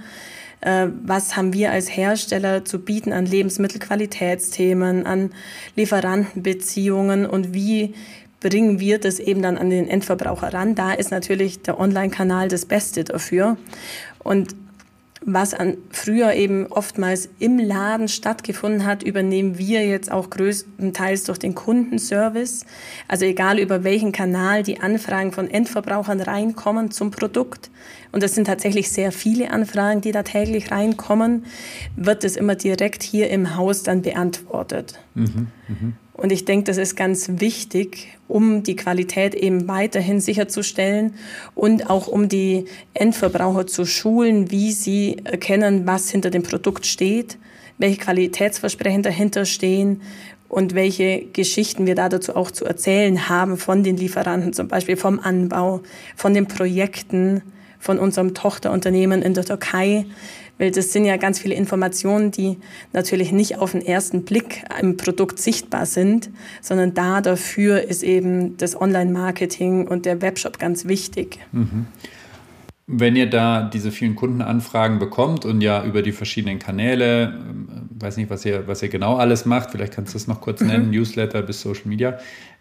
was haben wir als Hersteller zu bieten an Lebensmittelqualitätsthemen, an Lieferantenbeziehungen und wie bringen wir das eben dann an den Endverbraucher ran. Da ist natürlich der Online-Kanal das Beste dafür. Und was an, früher eben oftmals im Laden stattgefunden hat, übernehmen wir jetzt auch größtenteils durch den Kundenservice. Also egal über welchen Kanal die Anfragen von Endverbrauchern reinkommen zum Produkt. Und das sind tatsächlich sehr viele Anfragen, die da täglich reinkommen, wird es immer direkt hier im Haus dann beantwortet. Mhm, mh. Und ich denke, das ist ganz wichtig, um die Qualität eben weiterhin sicherzustellen und auch um die Endverbraucher zu schulen, wie sie erkennen, was hinter dem Produkt steht, welche Qualitätsversprechen dahinter stehen und welche Geschichten wir da dazu auch zu erzählen haben von den Lieferanten, zum Beispiel vom Anbau, von den Projekten, von unserem Tochterunternehmen in der Türkei, weil das sind ja ganz viele Informationen, die natürlich nicht auf den ersten Blick im Produkt sichtbar sind, sondern da dafür ist eben das Online-Marketing und der Webshop ganz wichtig. Mhm. Wenn ihr da diese vielen Kundenanfragen bekommt und ja über die verschiedenen Kanäle, ähm, weiß nicht, was ihr, was ihr genau alles macht, vielleicht kannst du es noch kurz nennen, mhm. Newsletter bis Social Media,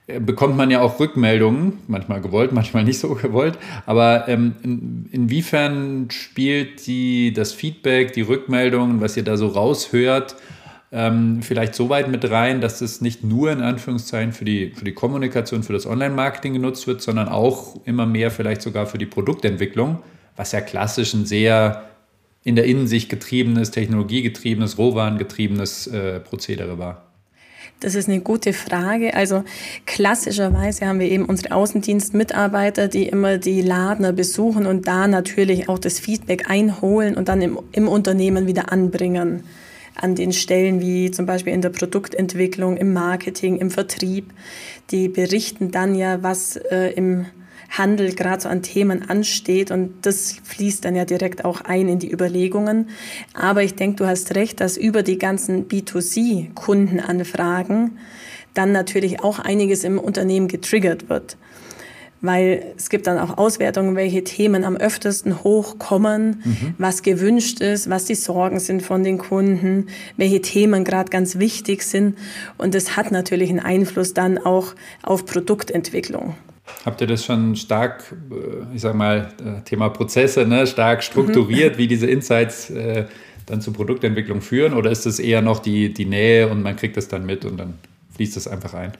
bekommt man ja auch Rückmeldungen, manchmal gewollt, manchmal nicht so gewollt. Aber ähm, in, inwiefern spielt die, das Feedback, die Rückmeldungen, was ihr da so raushört, ähm, vielleicht so weit mit rein, dass es nicht nur in Anführungszeichen für die, für die Kommunikation, für das Online-Marketing genutzt wird, sondern auch immer mehr vielleicht sogar für die Produktentwicklung, was ja klassisch ein sehr in der Innensicht getriebenes, technologiegetriebenes, Rohwarengetriebenes äh, Prozedere war. Das ist eine gute Frage. Also klassischerweise haben wir eben unsere Außendienstmitarbeiter, die immer die Ladner besuchen und da natürlich auch das Feedback einholen und dann im, im Unternehmen wieder anbringen. An den Stellen wie zum Beispiel in der Produktentwicklung, im Marketing, im Vertrieb. Die berichten dann ja, was äh, im Handel gerade so an Themen ansteht und das fließt dann ja direkt auch ein in die Überlegungen. Aber ich denke, du hast recht, dass über die ganzen B2C-Kundenanfragen dann natürlich auch einiges im Unternehmen getriggert wird weil es gibt dann auch Auswertungen, welche Themen am öftesten hochkommen, mhm. was gewünscht ist, was die Sorgen sind von den Kunden, welche Themen gerade ganz wichtig sind. Und das hat natürlich einen Einfluss dann auch auf Produktentwicklung. Habt ihr das schon stark, äh, ich sag mal, äh, Thema Prozesse, ne, stark strukturiert, mhm. wie diese Insights äh, dann zur Produktentwicklung führen? Oder ist es eher noch die, die Nähe und man kriegt das dann mit und dann fließt es einfach ein?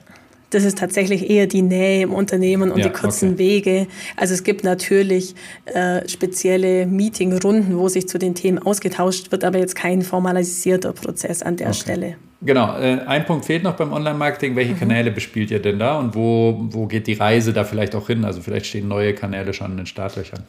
Das ist tatsächlich eher die Nähe im Unternehmen und ja, die kurzen okay. Wege. Also es gibt natürlich äh, spezielle Meetingrunden, wo sich zu den Themen ausgetauscht wird, aber jetzt kein formalisierter Prozess an der okay. Stelle. Genau, äh, ein Punkt fehlt noch beim Online-Marketing. Welche mhm. Kanäle bespielt ihr denn da und wo, wo geht die Reise da vielleicht auch hin? Also vielleicht stehen neue Kanäle schon in den Startlöchern.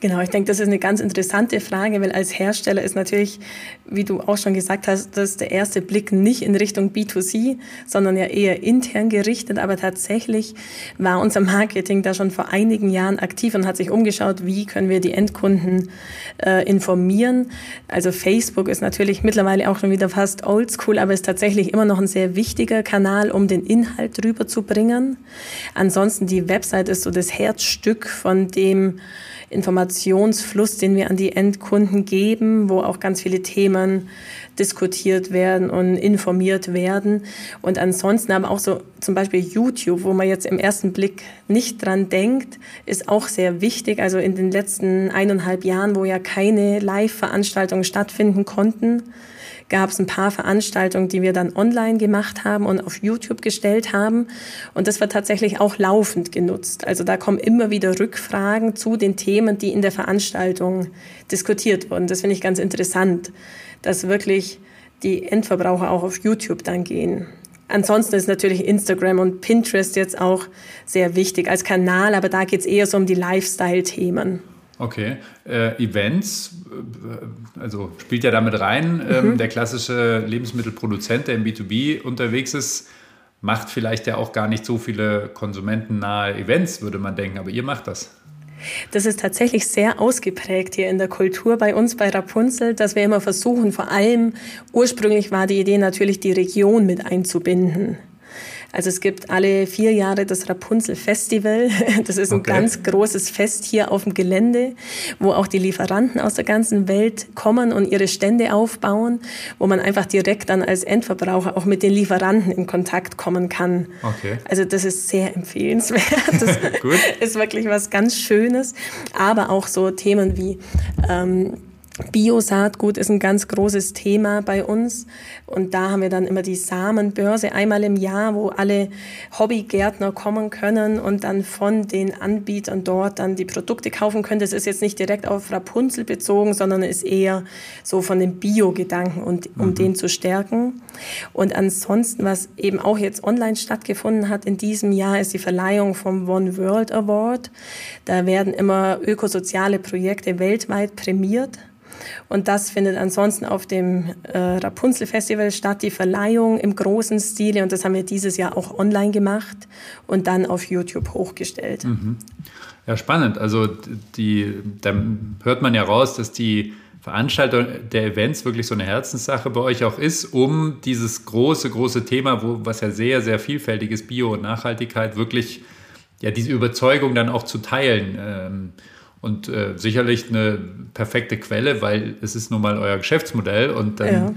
Genau, ich denke, das ist eine ganz interessante Frage, weil als Hersteller ist natürlich, wie du auch schon gesagt hast, dass der erste Blick nicht in Richtung B2C, sondern ja eher intern gerichtet. Aber tatsächlich war unser Marketing da schon vor einigen Jahren aktiv und hat sich umgeschaut, wie können wir die Endkunden äh, informieren. Also Facebook ist natürlich mittlerweile auch schon wieder fast oldschool, aber ist tatsächlich immer noch ein sehr wichtiger Kanal, um den Inhalt rüberzubringen. Ansonsten die Website ist so das Herzstück von dem, Informationsfluss, den wir an die Endkunden geben, wo auch ganz viele Themen diskutiert werden und informiert werden. Und ansonsten aber auch so zum Beispiel YouTube, wo man jetzt im ersten Blick nicht dran denkt, ist auch sehr wichtig. Also in den letzten eineinhalb Jahren, wo ja keine Live-Veranstaltungen stattfinden konnten, gab es ein paar Veranstaltungen, die wir dann online gemacht haben und auf YouTube gestellt haben. Und das wird tatsächlich auch laufend genutzt. Also da kommen immer wieder Rückfragen zu den Themen, die in der Veranstaltung diskutiert wurden. Das finde ich ganz interessant, dass wirklich die Endverbraucher auch auf YouTube dann gehen. Ansonsten ist natürlich Instagram und Pinterest jetzt auch sehr wichtig als Kanal, aber da geht es eher so um die Lifestyle-Themen. Okay. Äh, Events, äh, also spielt ja damit rein. Ähm, mhm. der klassische Lebensmittelproduzent, der im B2B unterwegs ist, macht vielleicht ja auch gar nicht so viele konsumentennahe Events, würde man denken, aber ihr macht das. Das ist tatsächlich sehr ausgeprägt hier in der Kultur bei uns bei Rapunzel, dass wir immer versuchen, vor allem ursprünglich war die Idee natürlich, die Region mit einzubinden. Also es gibt alle vier Jahre das Rapunzel Festival. Das ist ein okay. ganz großes Fest hier auf dem Gelände, wo auch die Lieferanten aus der ganzen Welt kommen und ihre Stände aufbauen, wo man einfach direkt dann als Endverbraucher auch mit den Lieferanten in Kontakt kommen kann. Okay. Also das ist sehr empfehlenswert. Das ist wirklich was ganz Schönes. Aber auch so Themen wie ähm, Biosaatgut ist ein ganz großes Thema bei uns. Und da haben wir dann immer die Samenbörse einmal im Jahr, wo alle Hobbygärtner kommen können und dann von den Anbietern dort dann die Produkte kaufen können. Das ist jetzt nicht direkt auf Rapunzel bezogen, sondern ist eher so von dem Bio-Gedanken und um mhm. den zu stärken. Und ansonsten, was eben auch jetzt online stattgefunden hat in diesem Jahr, ist die Verleihung vom One World Award. Da werden immer ökosoziale Projekte weltweit prämiert. Und das findet ansonsten auf dem äh, Rapunzel Festival statt, die Verleihung im großen Stile. Und das haben wir dieses Jahr auch online gemacht und dann auf YouTube hochgestellt. Mhm. Ja, spannend. Also die, da hört man ja raus, dass die Veranstaltung der Events wirklich so eine Herzenssache bei euch auch ist, um dieses große, große Thema, wo, was ja sehr, sehr vielfältig ist, Bio und Nachhaltigkeit, wirklich ja diese Überzeugung dann auch zu teilen. Ähm, und äh, sicherlich eine perfekte Quelle, weil es ist nun mal euer Geschäftsmodell und dann ja.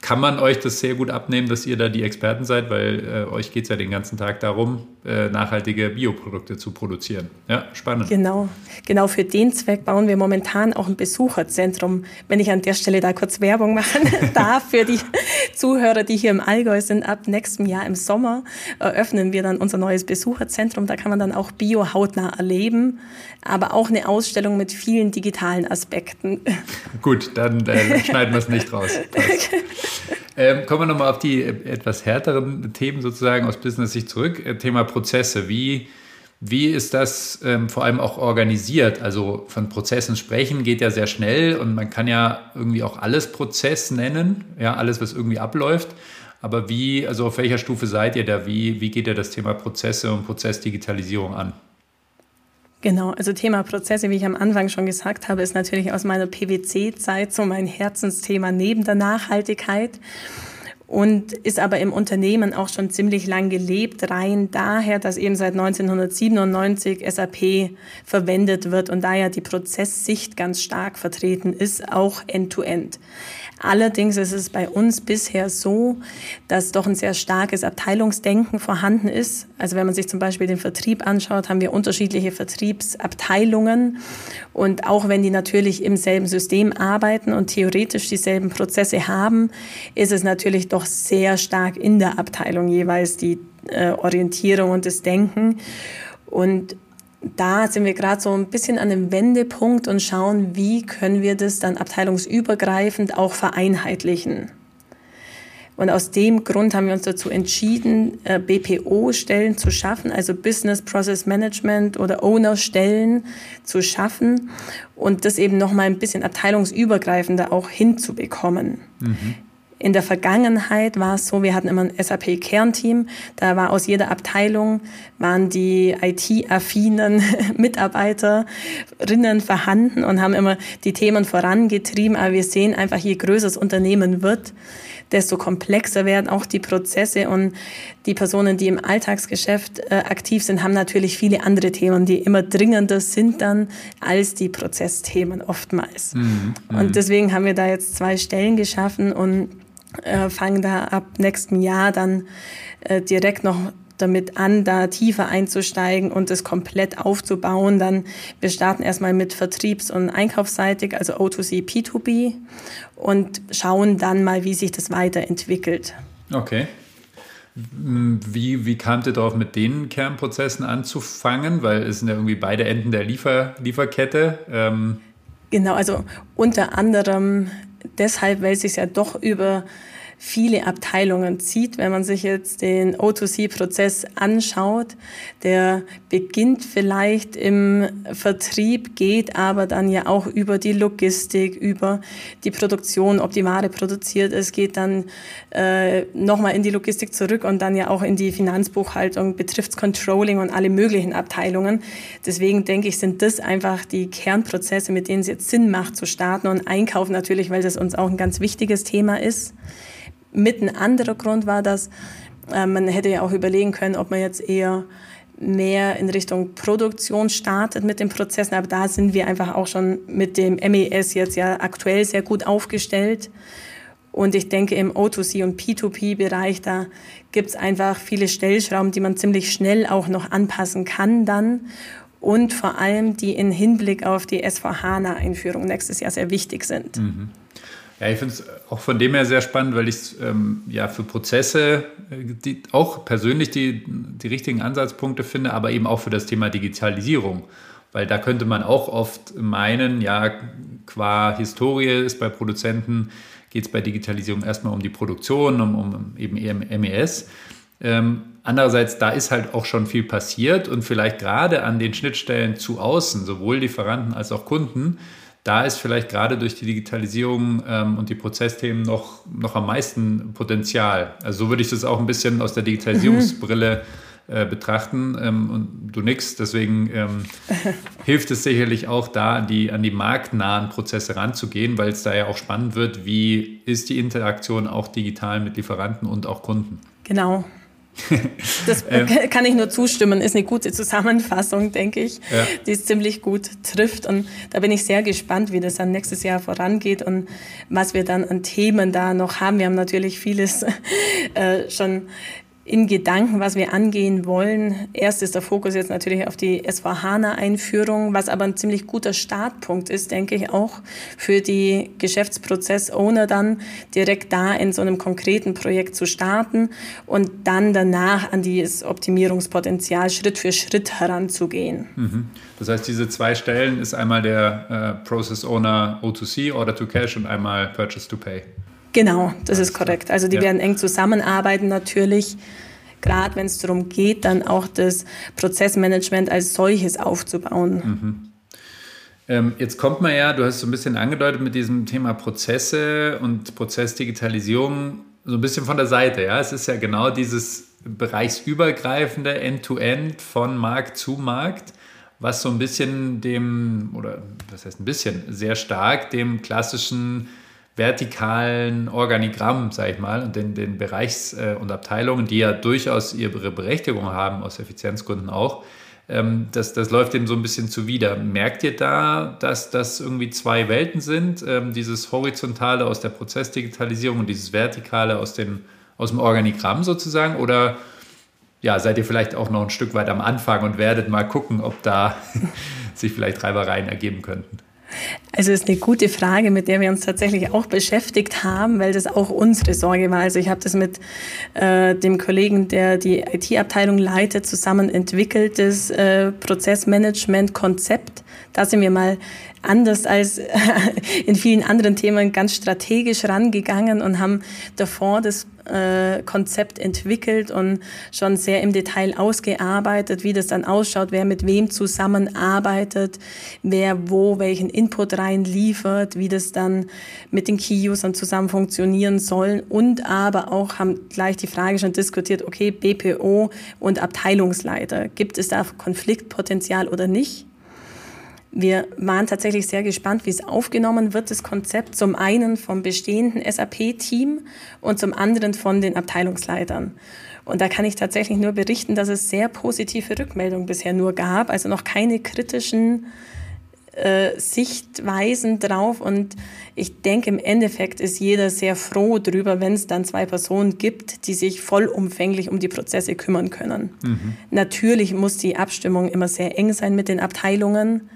kann man euch das sehr gut abnehmen, dass ihr da die Experten seid, weil äh, euch geht es ja den ganzen Tag darum, äh, nachhaltige Bioprodukte zu produzieren. Ja, spannend. Genau, genau für den Zweck bauen wir momentan auch ein Besucherzentrum. Wenn ich an der Stelle da kurz Werbung machen darf für die Zuhörer, die hier im Allgäu sind, ab nächstem Jahr im Sommer eröffnen wir dann unser neues Besucherzentrum. Da kann man dann auch Bio hautnah erleben, aber auch eine Ausstellung mit vielen digitalen Aspekten. Gut, dann äh, schneiden wir es nicht raus. Ähm, kommen wir nochmal auf die äh, etwas härteren Themen sozusagen aus Business-Sicht zurück. Äh, Thema Prozesse. Wie, wie ist das ähm, vor allem auch organisiert? Also von Prozessen sprechen geht ja sehr schnell und man kann ja irgendwie auch alles Prozess nennen, ja, alles, was irgendwie abläuft. Aber wie, also auf welcher Stufe seid ihr da? Wie, wie geht ihr das Thema Prozesse und Prozessdigitalisierung an? Genau, also Thema Prozesse, wie ich am Anfang schon gesagt habe, ist natürlich aus meiner PwC-Zeit so mein Herzensthema neben der Nachhaltigkeit und ist aber im Unternehmen auch schon ziemlich lang gelebt, rein daher, dass eben seit 1997 SAP verwendet wird und daher die Prozesssicht ganz stark vertreten ist, auch end-to-end. -End. Allerdings ist es bei uns bisher so, dass doch ein sehr starkes Abteilungsdenken vorhanden ist. Also wenn man sich zum Beispiel den Vertrieb anschaut, haben wir unterschiedliche Vertriebsabteilungen. Und auch wenn die natürlich im selben System arbeiten und theoretisch dieselben Prozesse haben, ist es natürlich doch sehr stark in der Abteilung jeweils die äh, Orientierung und das Denken. Und da sind wir gerade so ein bisschen an einem Wendepunkt und schauen, wie können wir das dann abteilungsübergreifend auch vereinheitlichen. Und aus dem Grund haben wir uns dazu entschieden, äh, BPO-Stellen zu schaffen, also Business Process Management oder Owner-Stellen zu schaffen und das eben nochmal ein bisschen abteilungsübergreifender auch hinzubekommen. Mhm. In der Vergangenheit war es so, wir hatten immer ein SAP-Kernteam. Da war aus jeder Abteilung, waren die IT-affinen Mitarbeiterinnen vorhanden und haben immer die Themen vorangetrieben. Aber wir sehen einfach, je größer das Unternehmen wird, desto komplexer werden auch die Prozesse und die Personen, die im Alltagsgeschäft äh, aktiv sind, haben natürlich viele andere Themen, die immer dringender sind dann als die Prozessthemen oftmals. Mhm, und mhm. deswegen haben wir da jetzt zwei Stellen geschaffen und äh, fangen da ab nächstem Jahr dann äh, direkt noch damit an, da tiefer einzusteigen und es komplett aufzubauen. Dann wir starten erstmal mit Vertriebs- und Einkaufsseitig, also O2C, P2B und schauen dann mal, wie sich das weiterentwickelt. Okay. Wie, wie kamt ihr darauf, mit den Kernprozessen anzufangen? Weil es sind ja irgendwie beide Enden der Liefer, Lieferkette. Ähm genau, also unter anderem deshalb, weil es sich ja doch über viele Abteilungen zieht. Wenn man sich jetzt den O2C-Prozess anschaut, der beginnt vielleicht im Vertrieb, geht aber dann ja auch über die Logistik, über die Produktion, ob die Ware produziert ist, geht dann äh, nochmal in die Logistik zurück und dann ja auch in die Finanzbuchhaltung, betrifft Controlling und alle möglichen Abteilungen. Deswegen denke ich, sind das einfach die Kernprozesse, mit denen es jetzt Sinn macht zu starten und Einkauf natürlich, weil das uns auch ein ganz wichtiges Thema ist. Mit ein anderer Grund war, dass äh, man hätte ja auch überlegen können, ob man jetzt eher mehr in Richtung Produktion startet mit den Prozessen, aber da sind wir einfach auch schon mit dem MES jetzt ja aktuell sehr gut aufgestellt. Und ich denke, im O2C und P2P-Bereich, da gibt es einfach viele Stellschrauben, die man ziemlich schnell auch noch anpassen kann dann. Und vor allem, die in Hinblick auf die SVHANA-Einführung nächstes Jahr sehr wichtig sind. Mhm. Ja, ich finde es auch von dem her sehr spannend, weil ich es ähm, ja für Prozesse äh, die, auch persönlich die, die richtigen Ansatzpunkte finde, aber eben auch für das Thema Digitalisierung. Weil da könnte man auch oft meinen, ja, qua Historie ist bei Produzenten, geht es bei Digitalisierung erstmal um die Produktion, um, um eben MES. Ähm, andererseits, da ist halt auch schon viel passiert und vielleicht gerade an den Schnittstellen zu außen, sowohl Lieferanten als auch Kunden, da ist vielleicht gerade durch die Digitalisierung ähm, und die Prozessthemen noch, noch am meisten Potenzial. Also so würde ich das auch ein bisschen aus der Digitalisierungsbrille äh, betrachten. Ähm, und du nix, deswegen ähm, hilft es sicherlich auch da, an die, an die marktnahen Prozesse ranzugehen, weil es da ja auch spannend wird, wie ist die Interaktion auch digital mit Lieferanten und auch Kunden. Genau. Das kann ich nur zustimmen, ist eine gute Zusammenfassung, denke ich, ja. die es ziemlich gut trifft. Und da bin ich sehr gespannt, wie das dann nächstes Jahr vorangeht und was wir dann an Themen da noch haben. Wir haben natürlich vieles äh, schon in Gedanken, was wir angehen wollen. Erst ist der Fokus jetzt natürlich auf die SVHANA-Einführung, was aber ein ziemlich guter Startpunkt ist, denke ich, auch für die Geschäftsprozess-Owner dann direkt da in so einem konkreten Projekt zu starten und dann danach an dieses Optimierungspotenzial Schritt für Schritt heranzugehen. Mhm. Das heißt, diese zwei Stellen ist einmal der äh, Process Owner O2C, Order to Cash und einmal Purchase to Pay. Genau, das ist korrekt. Also die ja. werden eng zusammenarbeiten natürlich, gerade wenn es darum geht, dann auch das Prozessmanagement als solches aufzubauen. Mhm. Ähm, jetzt kommt man ja, du hast so ein bisschen angedeutet mit diesem Thema Prozesse und Prozessdigitalisierung so ein bisschen von der Seite. Ja, es ist ja genau dieses bereichsübergreifende End-to-End -End von Markt zu Markt, was so ein bisschen dem, oder was heißt ein bisschen, sehr stark dem klassischen vertikalen Organigramm, sage ich mal, und den, den Bereichs- äh, und Abteilungen, die ja durchaus ihre Berechtigung haben, aus Effizienzgründen auch, ähm, das, das läuft dem so ein bisschen zuwider. Merkt ihr da, dass das irgendwie zwei Welten sind, ähm, dieses Horizontale aus der Prozessdigitalisierung und dieses Vertikale aus, den, aus dem Organigramm sozusagen? Oder ja, seid ihr vielleicht auch noch ein Stück weit am Anfang und werdet mal gucken, ob da sich vielleicht Reibereien ergeben könnten? Also ist eine gute Frage, mit der wir uns tatsächlich auch beschäftigt haben, weil das auch unsere Sorge war. Also ich habe das mit äh, dem Kollegen, der die IT-Abteilung leitet, zusammen entwickelt, das äh, Prozessmanagement-Konzept. Da sind wir mal anders als in vielen anderen Themen ganz strategisch rangegangen und haben davor das äh, Konzept entwickelt und schon sehr im Detail ausgearbeitet, wie das dann ausschaut, wer mit wem zusammenarbeitet, wer wo welchen Input reinliefert, wie das dann mit den Key-Usern zusammen funktionieren soll und aber auch haben gleich die Frage schon diskutiert, okay, BPO und Abteilungsleiter, gibt es da Konfliktpotenzial oder nicht? Wir waren tatsächlich sehr gespannt, wie es aufgenommen wird, das Konzept. Zum einen vom bestehenden SAP-Team und zum anderen von den Abteilungsleitern. Und da kann ich tatsächlich nur berichten, dass es sehr positive Rückmeldungen bisher nur gab, also noch keine kritischen äh, Sichtweisen drauf. Und ich denke, im Endeffekt ist jeder sehr froh drüber, wenn es dann zwei Personen gibt, die sich vollumfänglich um die Prozesse kümmern können. Mhm. Natürlich muss die Abstimmung immer sehr eng sein mit den Abteilungen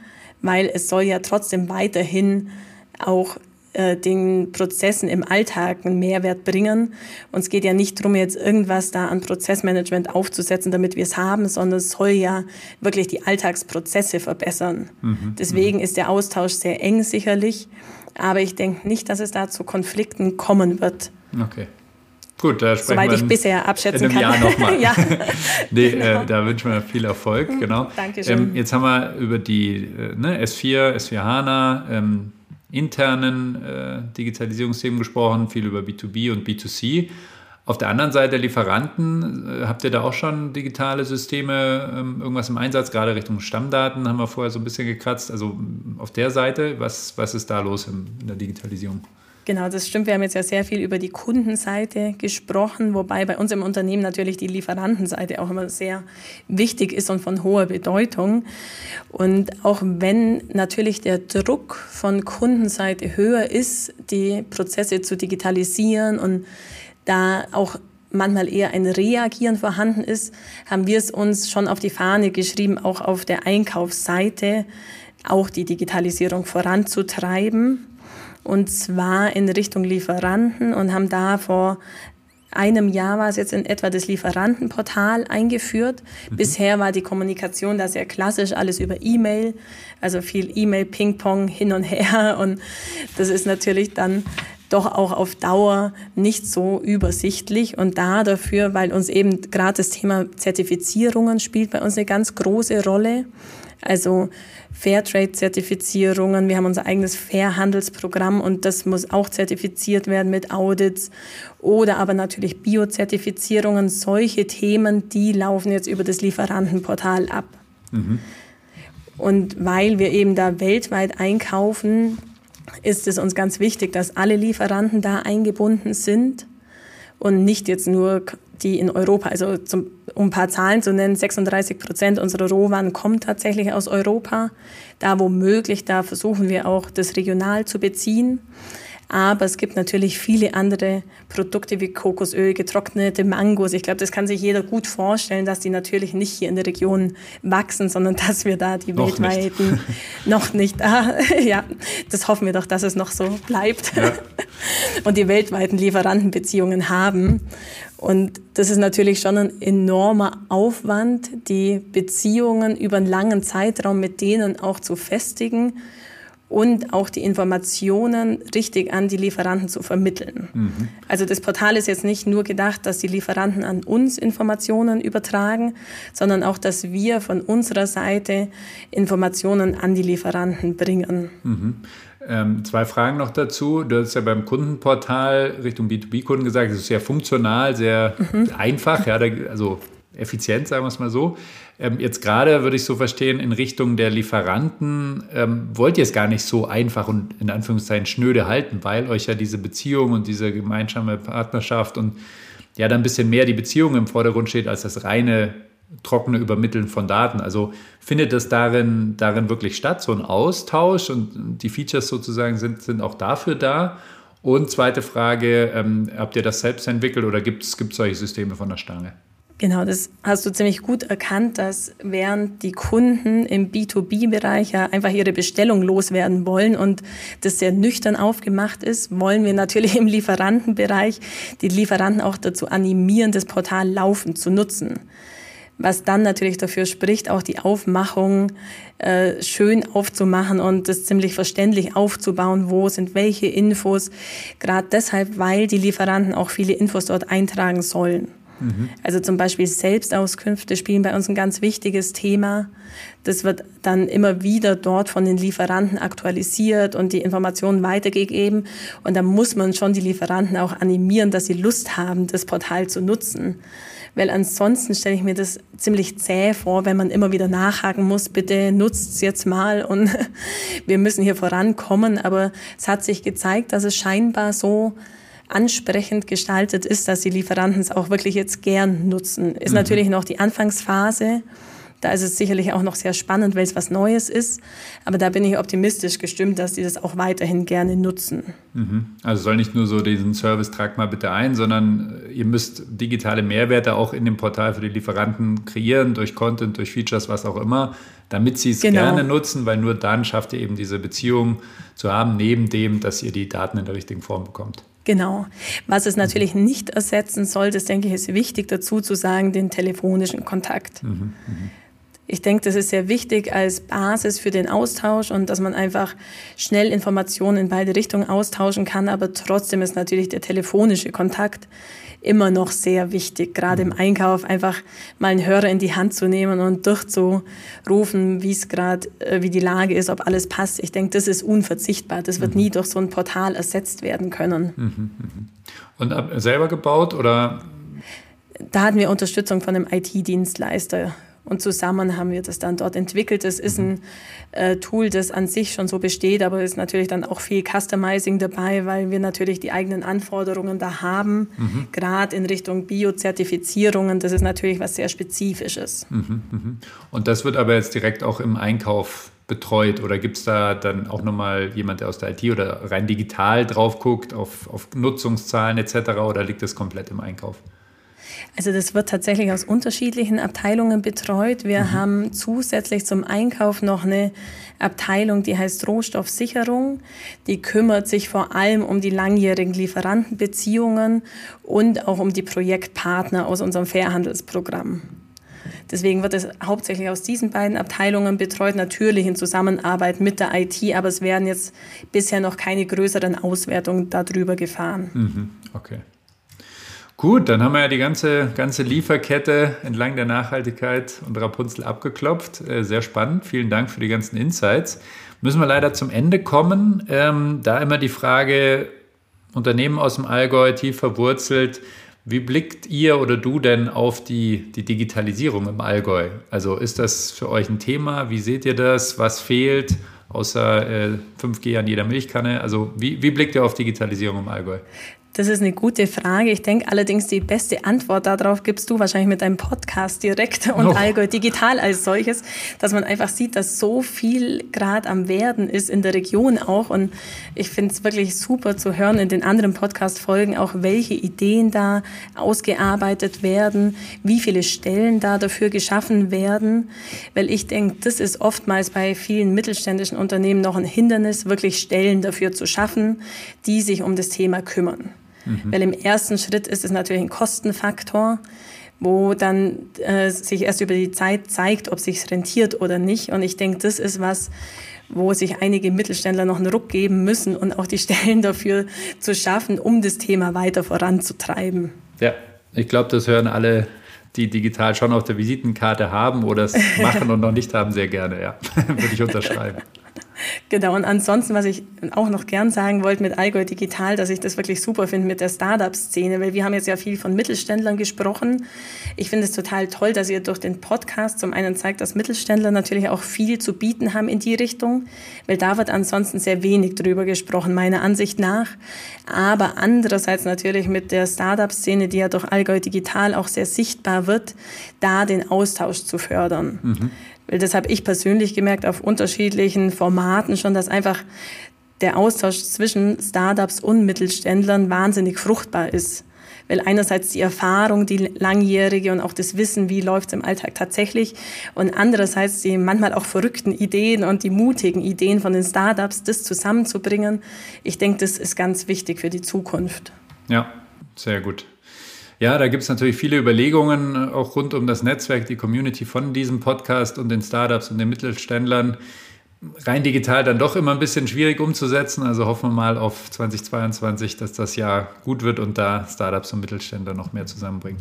weil es soll ja trotzdem weiterhin auch äh, den Prozessen im Alltag einen Mehrwert bringen. Und es geht ja nicht darum, jetzt irgendwas da an Prozessmanagement aufzusetzen, damit wir es haben, sondern es soll ja wirklich die Alltagsprozesse verbessern. Mhm. Deswegen mhm. ist der Austausch sehr eng sicherlich, aber ich denke nicht, dass es da zu Konflikten kommen wird. Okay. Gut, da sprechen Soweit wir ich bisher abschätzen in einem kann. Jahr nochmal. ja. nee, genau. äh, da wünschen wir viel Erfolg, genau. Dankeschön. Ähm, jetzt haben wir über die äh, ne, S4, S4 HANA, ähm, internen äh, Digitalisierungsthemen gesprochen, viel über B2B und B2C. Auf der anderen Seite Lieferanten, äh, habt ihr da auch schon digitale Systeme, ähm, irgendwas im Einsatz, gerade Richtung Stammdaten haben wir vorher so ein bisschen gekratzt. Also auf der Seite, was, was ist da los in der Digitalisierung? Genau, das stimmt. Wir haben jetzt ja sehr viel über die Kundenseite gesprochen, wobei bei uns im Unternehmen natürlich die Lieferantenseite auch immer sehr wichtig ist und von hoher Bedeutung. Und auch wenn natürlich der Druck von Kundenseite höher ist, die Prozesse zu digitalisieren und da auch manchmal eher ein Reagieren vorhanden ist, haben wir es uns schon auf die Fahne geschrieben, auch auf der Einkaufsseite auch die Digitalisierung voranzutreiben und zwar in Richtung Lieferanten und haben da vor einem Jahr war es jetzt in etwa das Lieferantenportal eingeführt. Mhm. Bisher war die Kommunikation da sehr klassisch, alles über E-Mail, also viel E-Mail, Ping-Pong hin und her und das ist natürlich dann doch auch auf Dauer nicht so übersichtlich und da dafür, weil uns eben gerade das Thema Zertifizierungen spielt bei uns eine ganz große Rolle. Also Fairtrade-Zertifizierungen, wir haben unser eigenes Fairhandelsprogramm und das muss auch zertifiziert werden mit Audits oder aber natürlich Biozertifizierungen. Solche Themen, die laufen jetzt über das Lieferantenportal ab. Mhm. Und weil wir eben da weltweit einkaufen, ist es uns ganz wichtig, dass alle Lieferanten da eingebunden sind und nicht jetzt nur die in Europa, also zum, um ein paar Zahlen zu nennen, 36 Prozent unserer Rohwaren kommen tatsächlich aus Europa. Da wo möglich, da versuchen wir auch das regional zu beziehen. Aber es gibt natürlich viele andere Produkte wie Kokosöl, getrocknete Mangos. Ich glaube, das kann sich jeder gut vorstellen, dass die natürlich nicht hier in der Region wachsen, sondern dass wir da die noch weltweiten nicht. noch nicht. Ah, ja, das hoffen wir doch, dass es noch so bleibt Ja. und die weltweiten Lieferantenbeziehungen haben. Und das ist natürlich schon ein enormer Aufwand, die Beziehungen über einen langen Zeitraum mit denen auch zu festigen und auch die Informationen richtig an die Lieferanten zu vermitteln. Also das Portal ist jetzt nicht nur gedacht, dass die Lieferanten an uns Informationen übertragen, sondern auch, dass wir von unserer Seite Informationen an die Lieferanten bringen. Ähm, zwei Fragen noch dazu. Du hast ja beim Kundenportal Richtung B2B-Kunden gesagt, es ist sehr funktional, sehr einfach, ja, da, also effizient, sagen wir es mal so. Ähm, jetzt gerade würde ich so verstehen, in Richtung der Lieferanten ähm, wollt ihr es gar nicht so einfach und in Anführungszeichen schnöde halten, weil euch ja diese Beziehung und diese gemeinsame Partnerschaft und ja dann ein bisschen mehr die Beziehung im Vordergrund steht als das reine trockene Übermitteln von Daten. Also findet das darin, darin wirklich statt, so ein Austausch und die Features sozusagen sind, sind auch dafür da? Und zweite Frage, ähm, habt ihr das selbst entwickelt oder gibt es solche Systeme von der Stange? Genau, das hast du ziemlich gut erkannt, dass während die Kunden im B2B-Bereich ja einfach ihre Bestellung loswerden wollen und das sehr nüchtern aufgemacht ist, wollen wir natürlich im Lieferantenbereich die Lieferanten auch dazu animieren, das Portal laufend zu nutzen. Was dann natürlich dafür spricht, auch die Aufmachung äh, schön aufzumachen und das ziemlich verständlich aufzubauen, wo sind welche Infos. Gerade deshalb, weil die Lieferanten auch viele Infos dort eintragen sollen. Also zum Beispiel Selbstauskünfte spielen bei uns ein ganz wichtiges Thema. Das wird dann immer wieder dort von den Lieferanten aktualisiert und die Informationen weitergegeben. Und da muss man schon die Lieferanten auch animieren, dass sie Lust haben, das Portal zu nutzen. Weil ansonsten stelle ich mir das ziemlich zäh vor, wenn man immer wieder nachhaken muss, bitte nutzt's jetzt mal und wir müssen hier vorankommen. Aber es hat sich gezeigt, dass es scheinbar so ansprechend gestaltet ist, dass die Lieferanten es auch wirklich jetzt gern nutzen. Ist mhm. natürlich noch die Anfangsphase. Da ist es sicherlich auch noch sehr spannend, weil es was Neues ist. Aber da bin ich optimistisch gestimmt, dass die das auch weiterhin gerne nutzen. Mhm. Also soll nicht nur so diesen Service tragt mal bitte ein, sondern ihr müsst digitale Mehrwerte auch in dem Portal für die Lieferanten kreieren, durch Content, durch Features, was auch immer, damit sie es Genau. gerne nutzen, weil nur dann schafft ihr eben diese Beziehung zu haben, neben dem, dass ihr die Daten in der richtigen Form bekommt. Genau. Was es natürlich nicht ersetzen soll, das denke ich, ist wichtig dazu zu sagen, den telefonischen Kontakt. Ich denke, das ist sehr wichtig als Basis für den Austausch und dass man einfach schnell Informationen in beide Richtungen austauschen kann. Aber trotzdem ist natürlich der telefonische Kontakt immer noch sehr wichtig, gerade im Einkauf einfach mal einen Hörer in die Hand zu nehmen und durchzurufen, wie es gerade, äh, wie die Lage ist, ob alles passt. Ich denke, das ist unverzichtbar. Das wird mhm. nie durch so ein Portal ersetzt werden können. Mhm, mhm. Und selber gebaut oder? Da hatten wir Unterstützung von einem IT-Dienstleister und zusammen haben wir das dann dort entwickelt. Das ist ein äh, Tool, das an sich schon so besteht, aber ist natürlich dann auch viel Customizing dabei, weil wir natürlich die eigenen Anforderungen da haben, mhm. gerade in Richtung Biozertifizierungen. Das ist natürlich was sehr Spezifisches. Mhm, mh. Und das wird aber jetzt direkt auch im Einkauf betreut oder gibt es da dann auch nochmal jemand, der aus der IT oder rein digital drauf guckt, auf, auf Nutzungszahlen etc. oder liegt das komplett im Einkauf? Also das wird tatsächlich aus unterschiedlichen Abteilungen betreut. Wir mhm. haben zusätzlich zum Einkauf noch eine Abteilung, die heißt Rohstoffsicherung. Die kümmert sich vor allem um die langjährigen Lieferantenbeziehungen und auch um die Projektpartner aus unserem Fairhandelsprogramm. Deswegen wird es hauptsächlich aus diesen beiden Abteilungen betreut, natürlich in Zusammenarbeit mit der IT, aber es werden jetzt bisher noch keine größeren Auswertungen darüber gefahren. Mhm. Okay. Gut, dann haben wir ja die ganze, ganze Lieferkette entlang der Nachhaltigkeit und Rapunzel abgeklopft. Äh, sehr spannend. Vielen Dank für die ganzen Insights. Müssen wir leider zum Ende kommen. Ähm, da immer die Frage, Unternehmen aus dem Allgäu tief verwurzelt. Wie blickt ihr oder du denn auf die, die Digitalisierung im Allgäu? Also ist das für euch ein Thema? Wie seht ihr das? Was fehlt? Außer äh, 5G an jeder Milchkanne. Also wie, wie blickt ihr auf Digitalisierung im Allgäu? Das ist eine gute Frage. Ich denke allerdings, die beste Antwort darauf gibst du wahrscheinlich mit deinem Podcast direkt und oh. Allgäu digital als solches, dass man einfach sieht, dass so viel gerade am Werden ist in der Region auch. Und ich finde es wirklich super zu hören in den anderen Podcast-Folgen auch, welche Ideen da ausgearbeitet werden, wie viele Stellen da dafür geschaffen werden. Weil ich denke, das ist oftmals bei vielen mittelständischen Unternehmen noch ein Hindernis, wirklich Stellen dafür zu schaffen, die sich um das Thema kümmern. Mhm. Weil im ersten Schritt ist es natürlich ein Kostenfaktor, wo dann äh, sich erst über die Zeit zeigt, ob sich rentiert oder nicht. Und ich denke, das ist was, wo sich einige Mittelständler noch einen Ruck geben müssen und auch die Stellen dafür zu schaffen, um das Thema weiter voranzutreiben. Ja, ich glaube, das hören alle, die digital schon auf der Visitenkarte haben oder es machen und noch nicht haben, sehr gerne. Ja, würde ich unterschreiben. Genau, und ansonsten, was ich auch noch gern sagen wollte mit Allgäu Digital, dass ich das wirklich super finde mit der Startup-Szene, weil wir haben jetzt ja viel von Mittelständlern gesprochen. Ich finde es total toll, dass ihr durch den Podcast zum einen zeigt, dass Mittelständler natürlich auch viel zu bieten haben in die Richtung, weil da wird ansonsten sehr wenig drüber gesprochen, meiner Ansicht nach. Aber andererseits natürlich mit der Startup-Szene, die ja durch Allgäu Digital auch sehr sichtbar wird, da den Austausch zu fördern. Mhm. Weil das habe ich persönlich gemerkt auf unterschiedlichen Formaten schon, dass einfach der Austausch zwischen Startups und Mittelständlern wahnsinnig fruchtbar ist. Weil einerseits die Erfahrung, die langjährige und auch das Wissen, wie läuft es im Alltag tatsächlich und andererseits die manchmal auch verrückten Ideen und die mutigen Ideen von den Startups, das zusammenzubringen. Ich denke, das ist ganz wichtig für die Zukunft. Ja, sehr gut. Ja, da gibt es natürlich viele Überlegungen, äh, auch rund um das Netzwerk, die Community von diesem Podcast und den Startups und den Mittelständlern. Rein digital dann doch immer ein bisschen schwierig umzusetzen. Also hoffen wir mal auf 2022, dass das Jahr gut wird und da Startups und Mittelständler noch mehr zusammenbringt.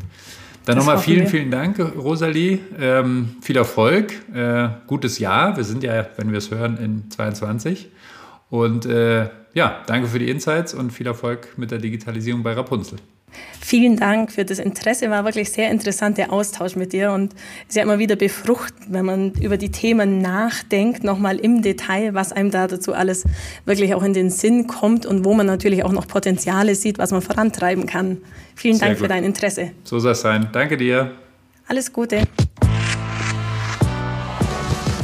Dann nochmal vielen, wir. vielen Dank, Rosalie. Ähm, viel Erfolg, äh, gutes Jahr. Wir sind ja, wenn wir es hören, in 22. Und äh, ja, danke für die Insights und viel Erfolg mit der Digitalisierung bei Rapunzel. Vielen Dank für das Interesse. War wirklich sehr interessanter Austausch mit dir und ist ja immer wieder befruchtend, wenn man über die Themen nachdenkt, nochmal im Detail, was einem da dazu alles wirklich auch in den Sinn kommt und wo man natürlich auch noch Potenziale sieht, was man vorantreiben kann. Vielen sehr Dank gut. für dein Interesse. So soll es sein. Danke dir. Alles Gute.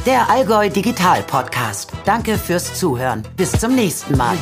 Der Allgäu Digital Podcast. Danke fürs Zuhören. Bis zum nächsten Mal.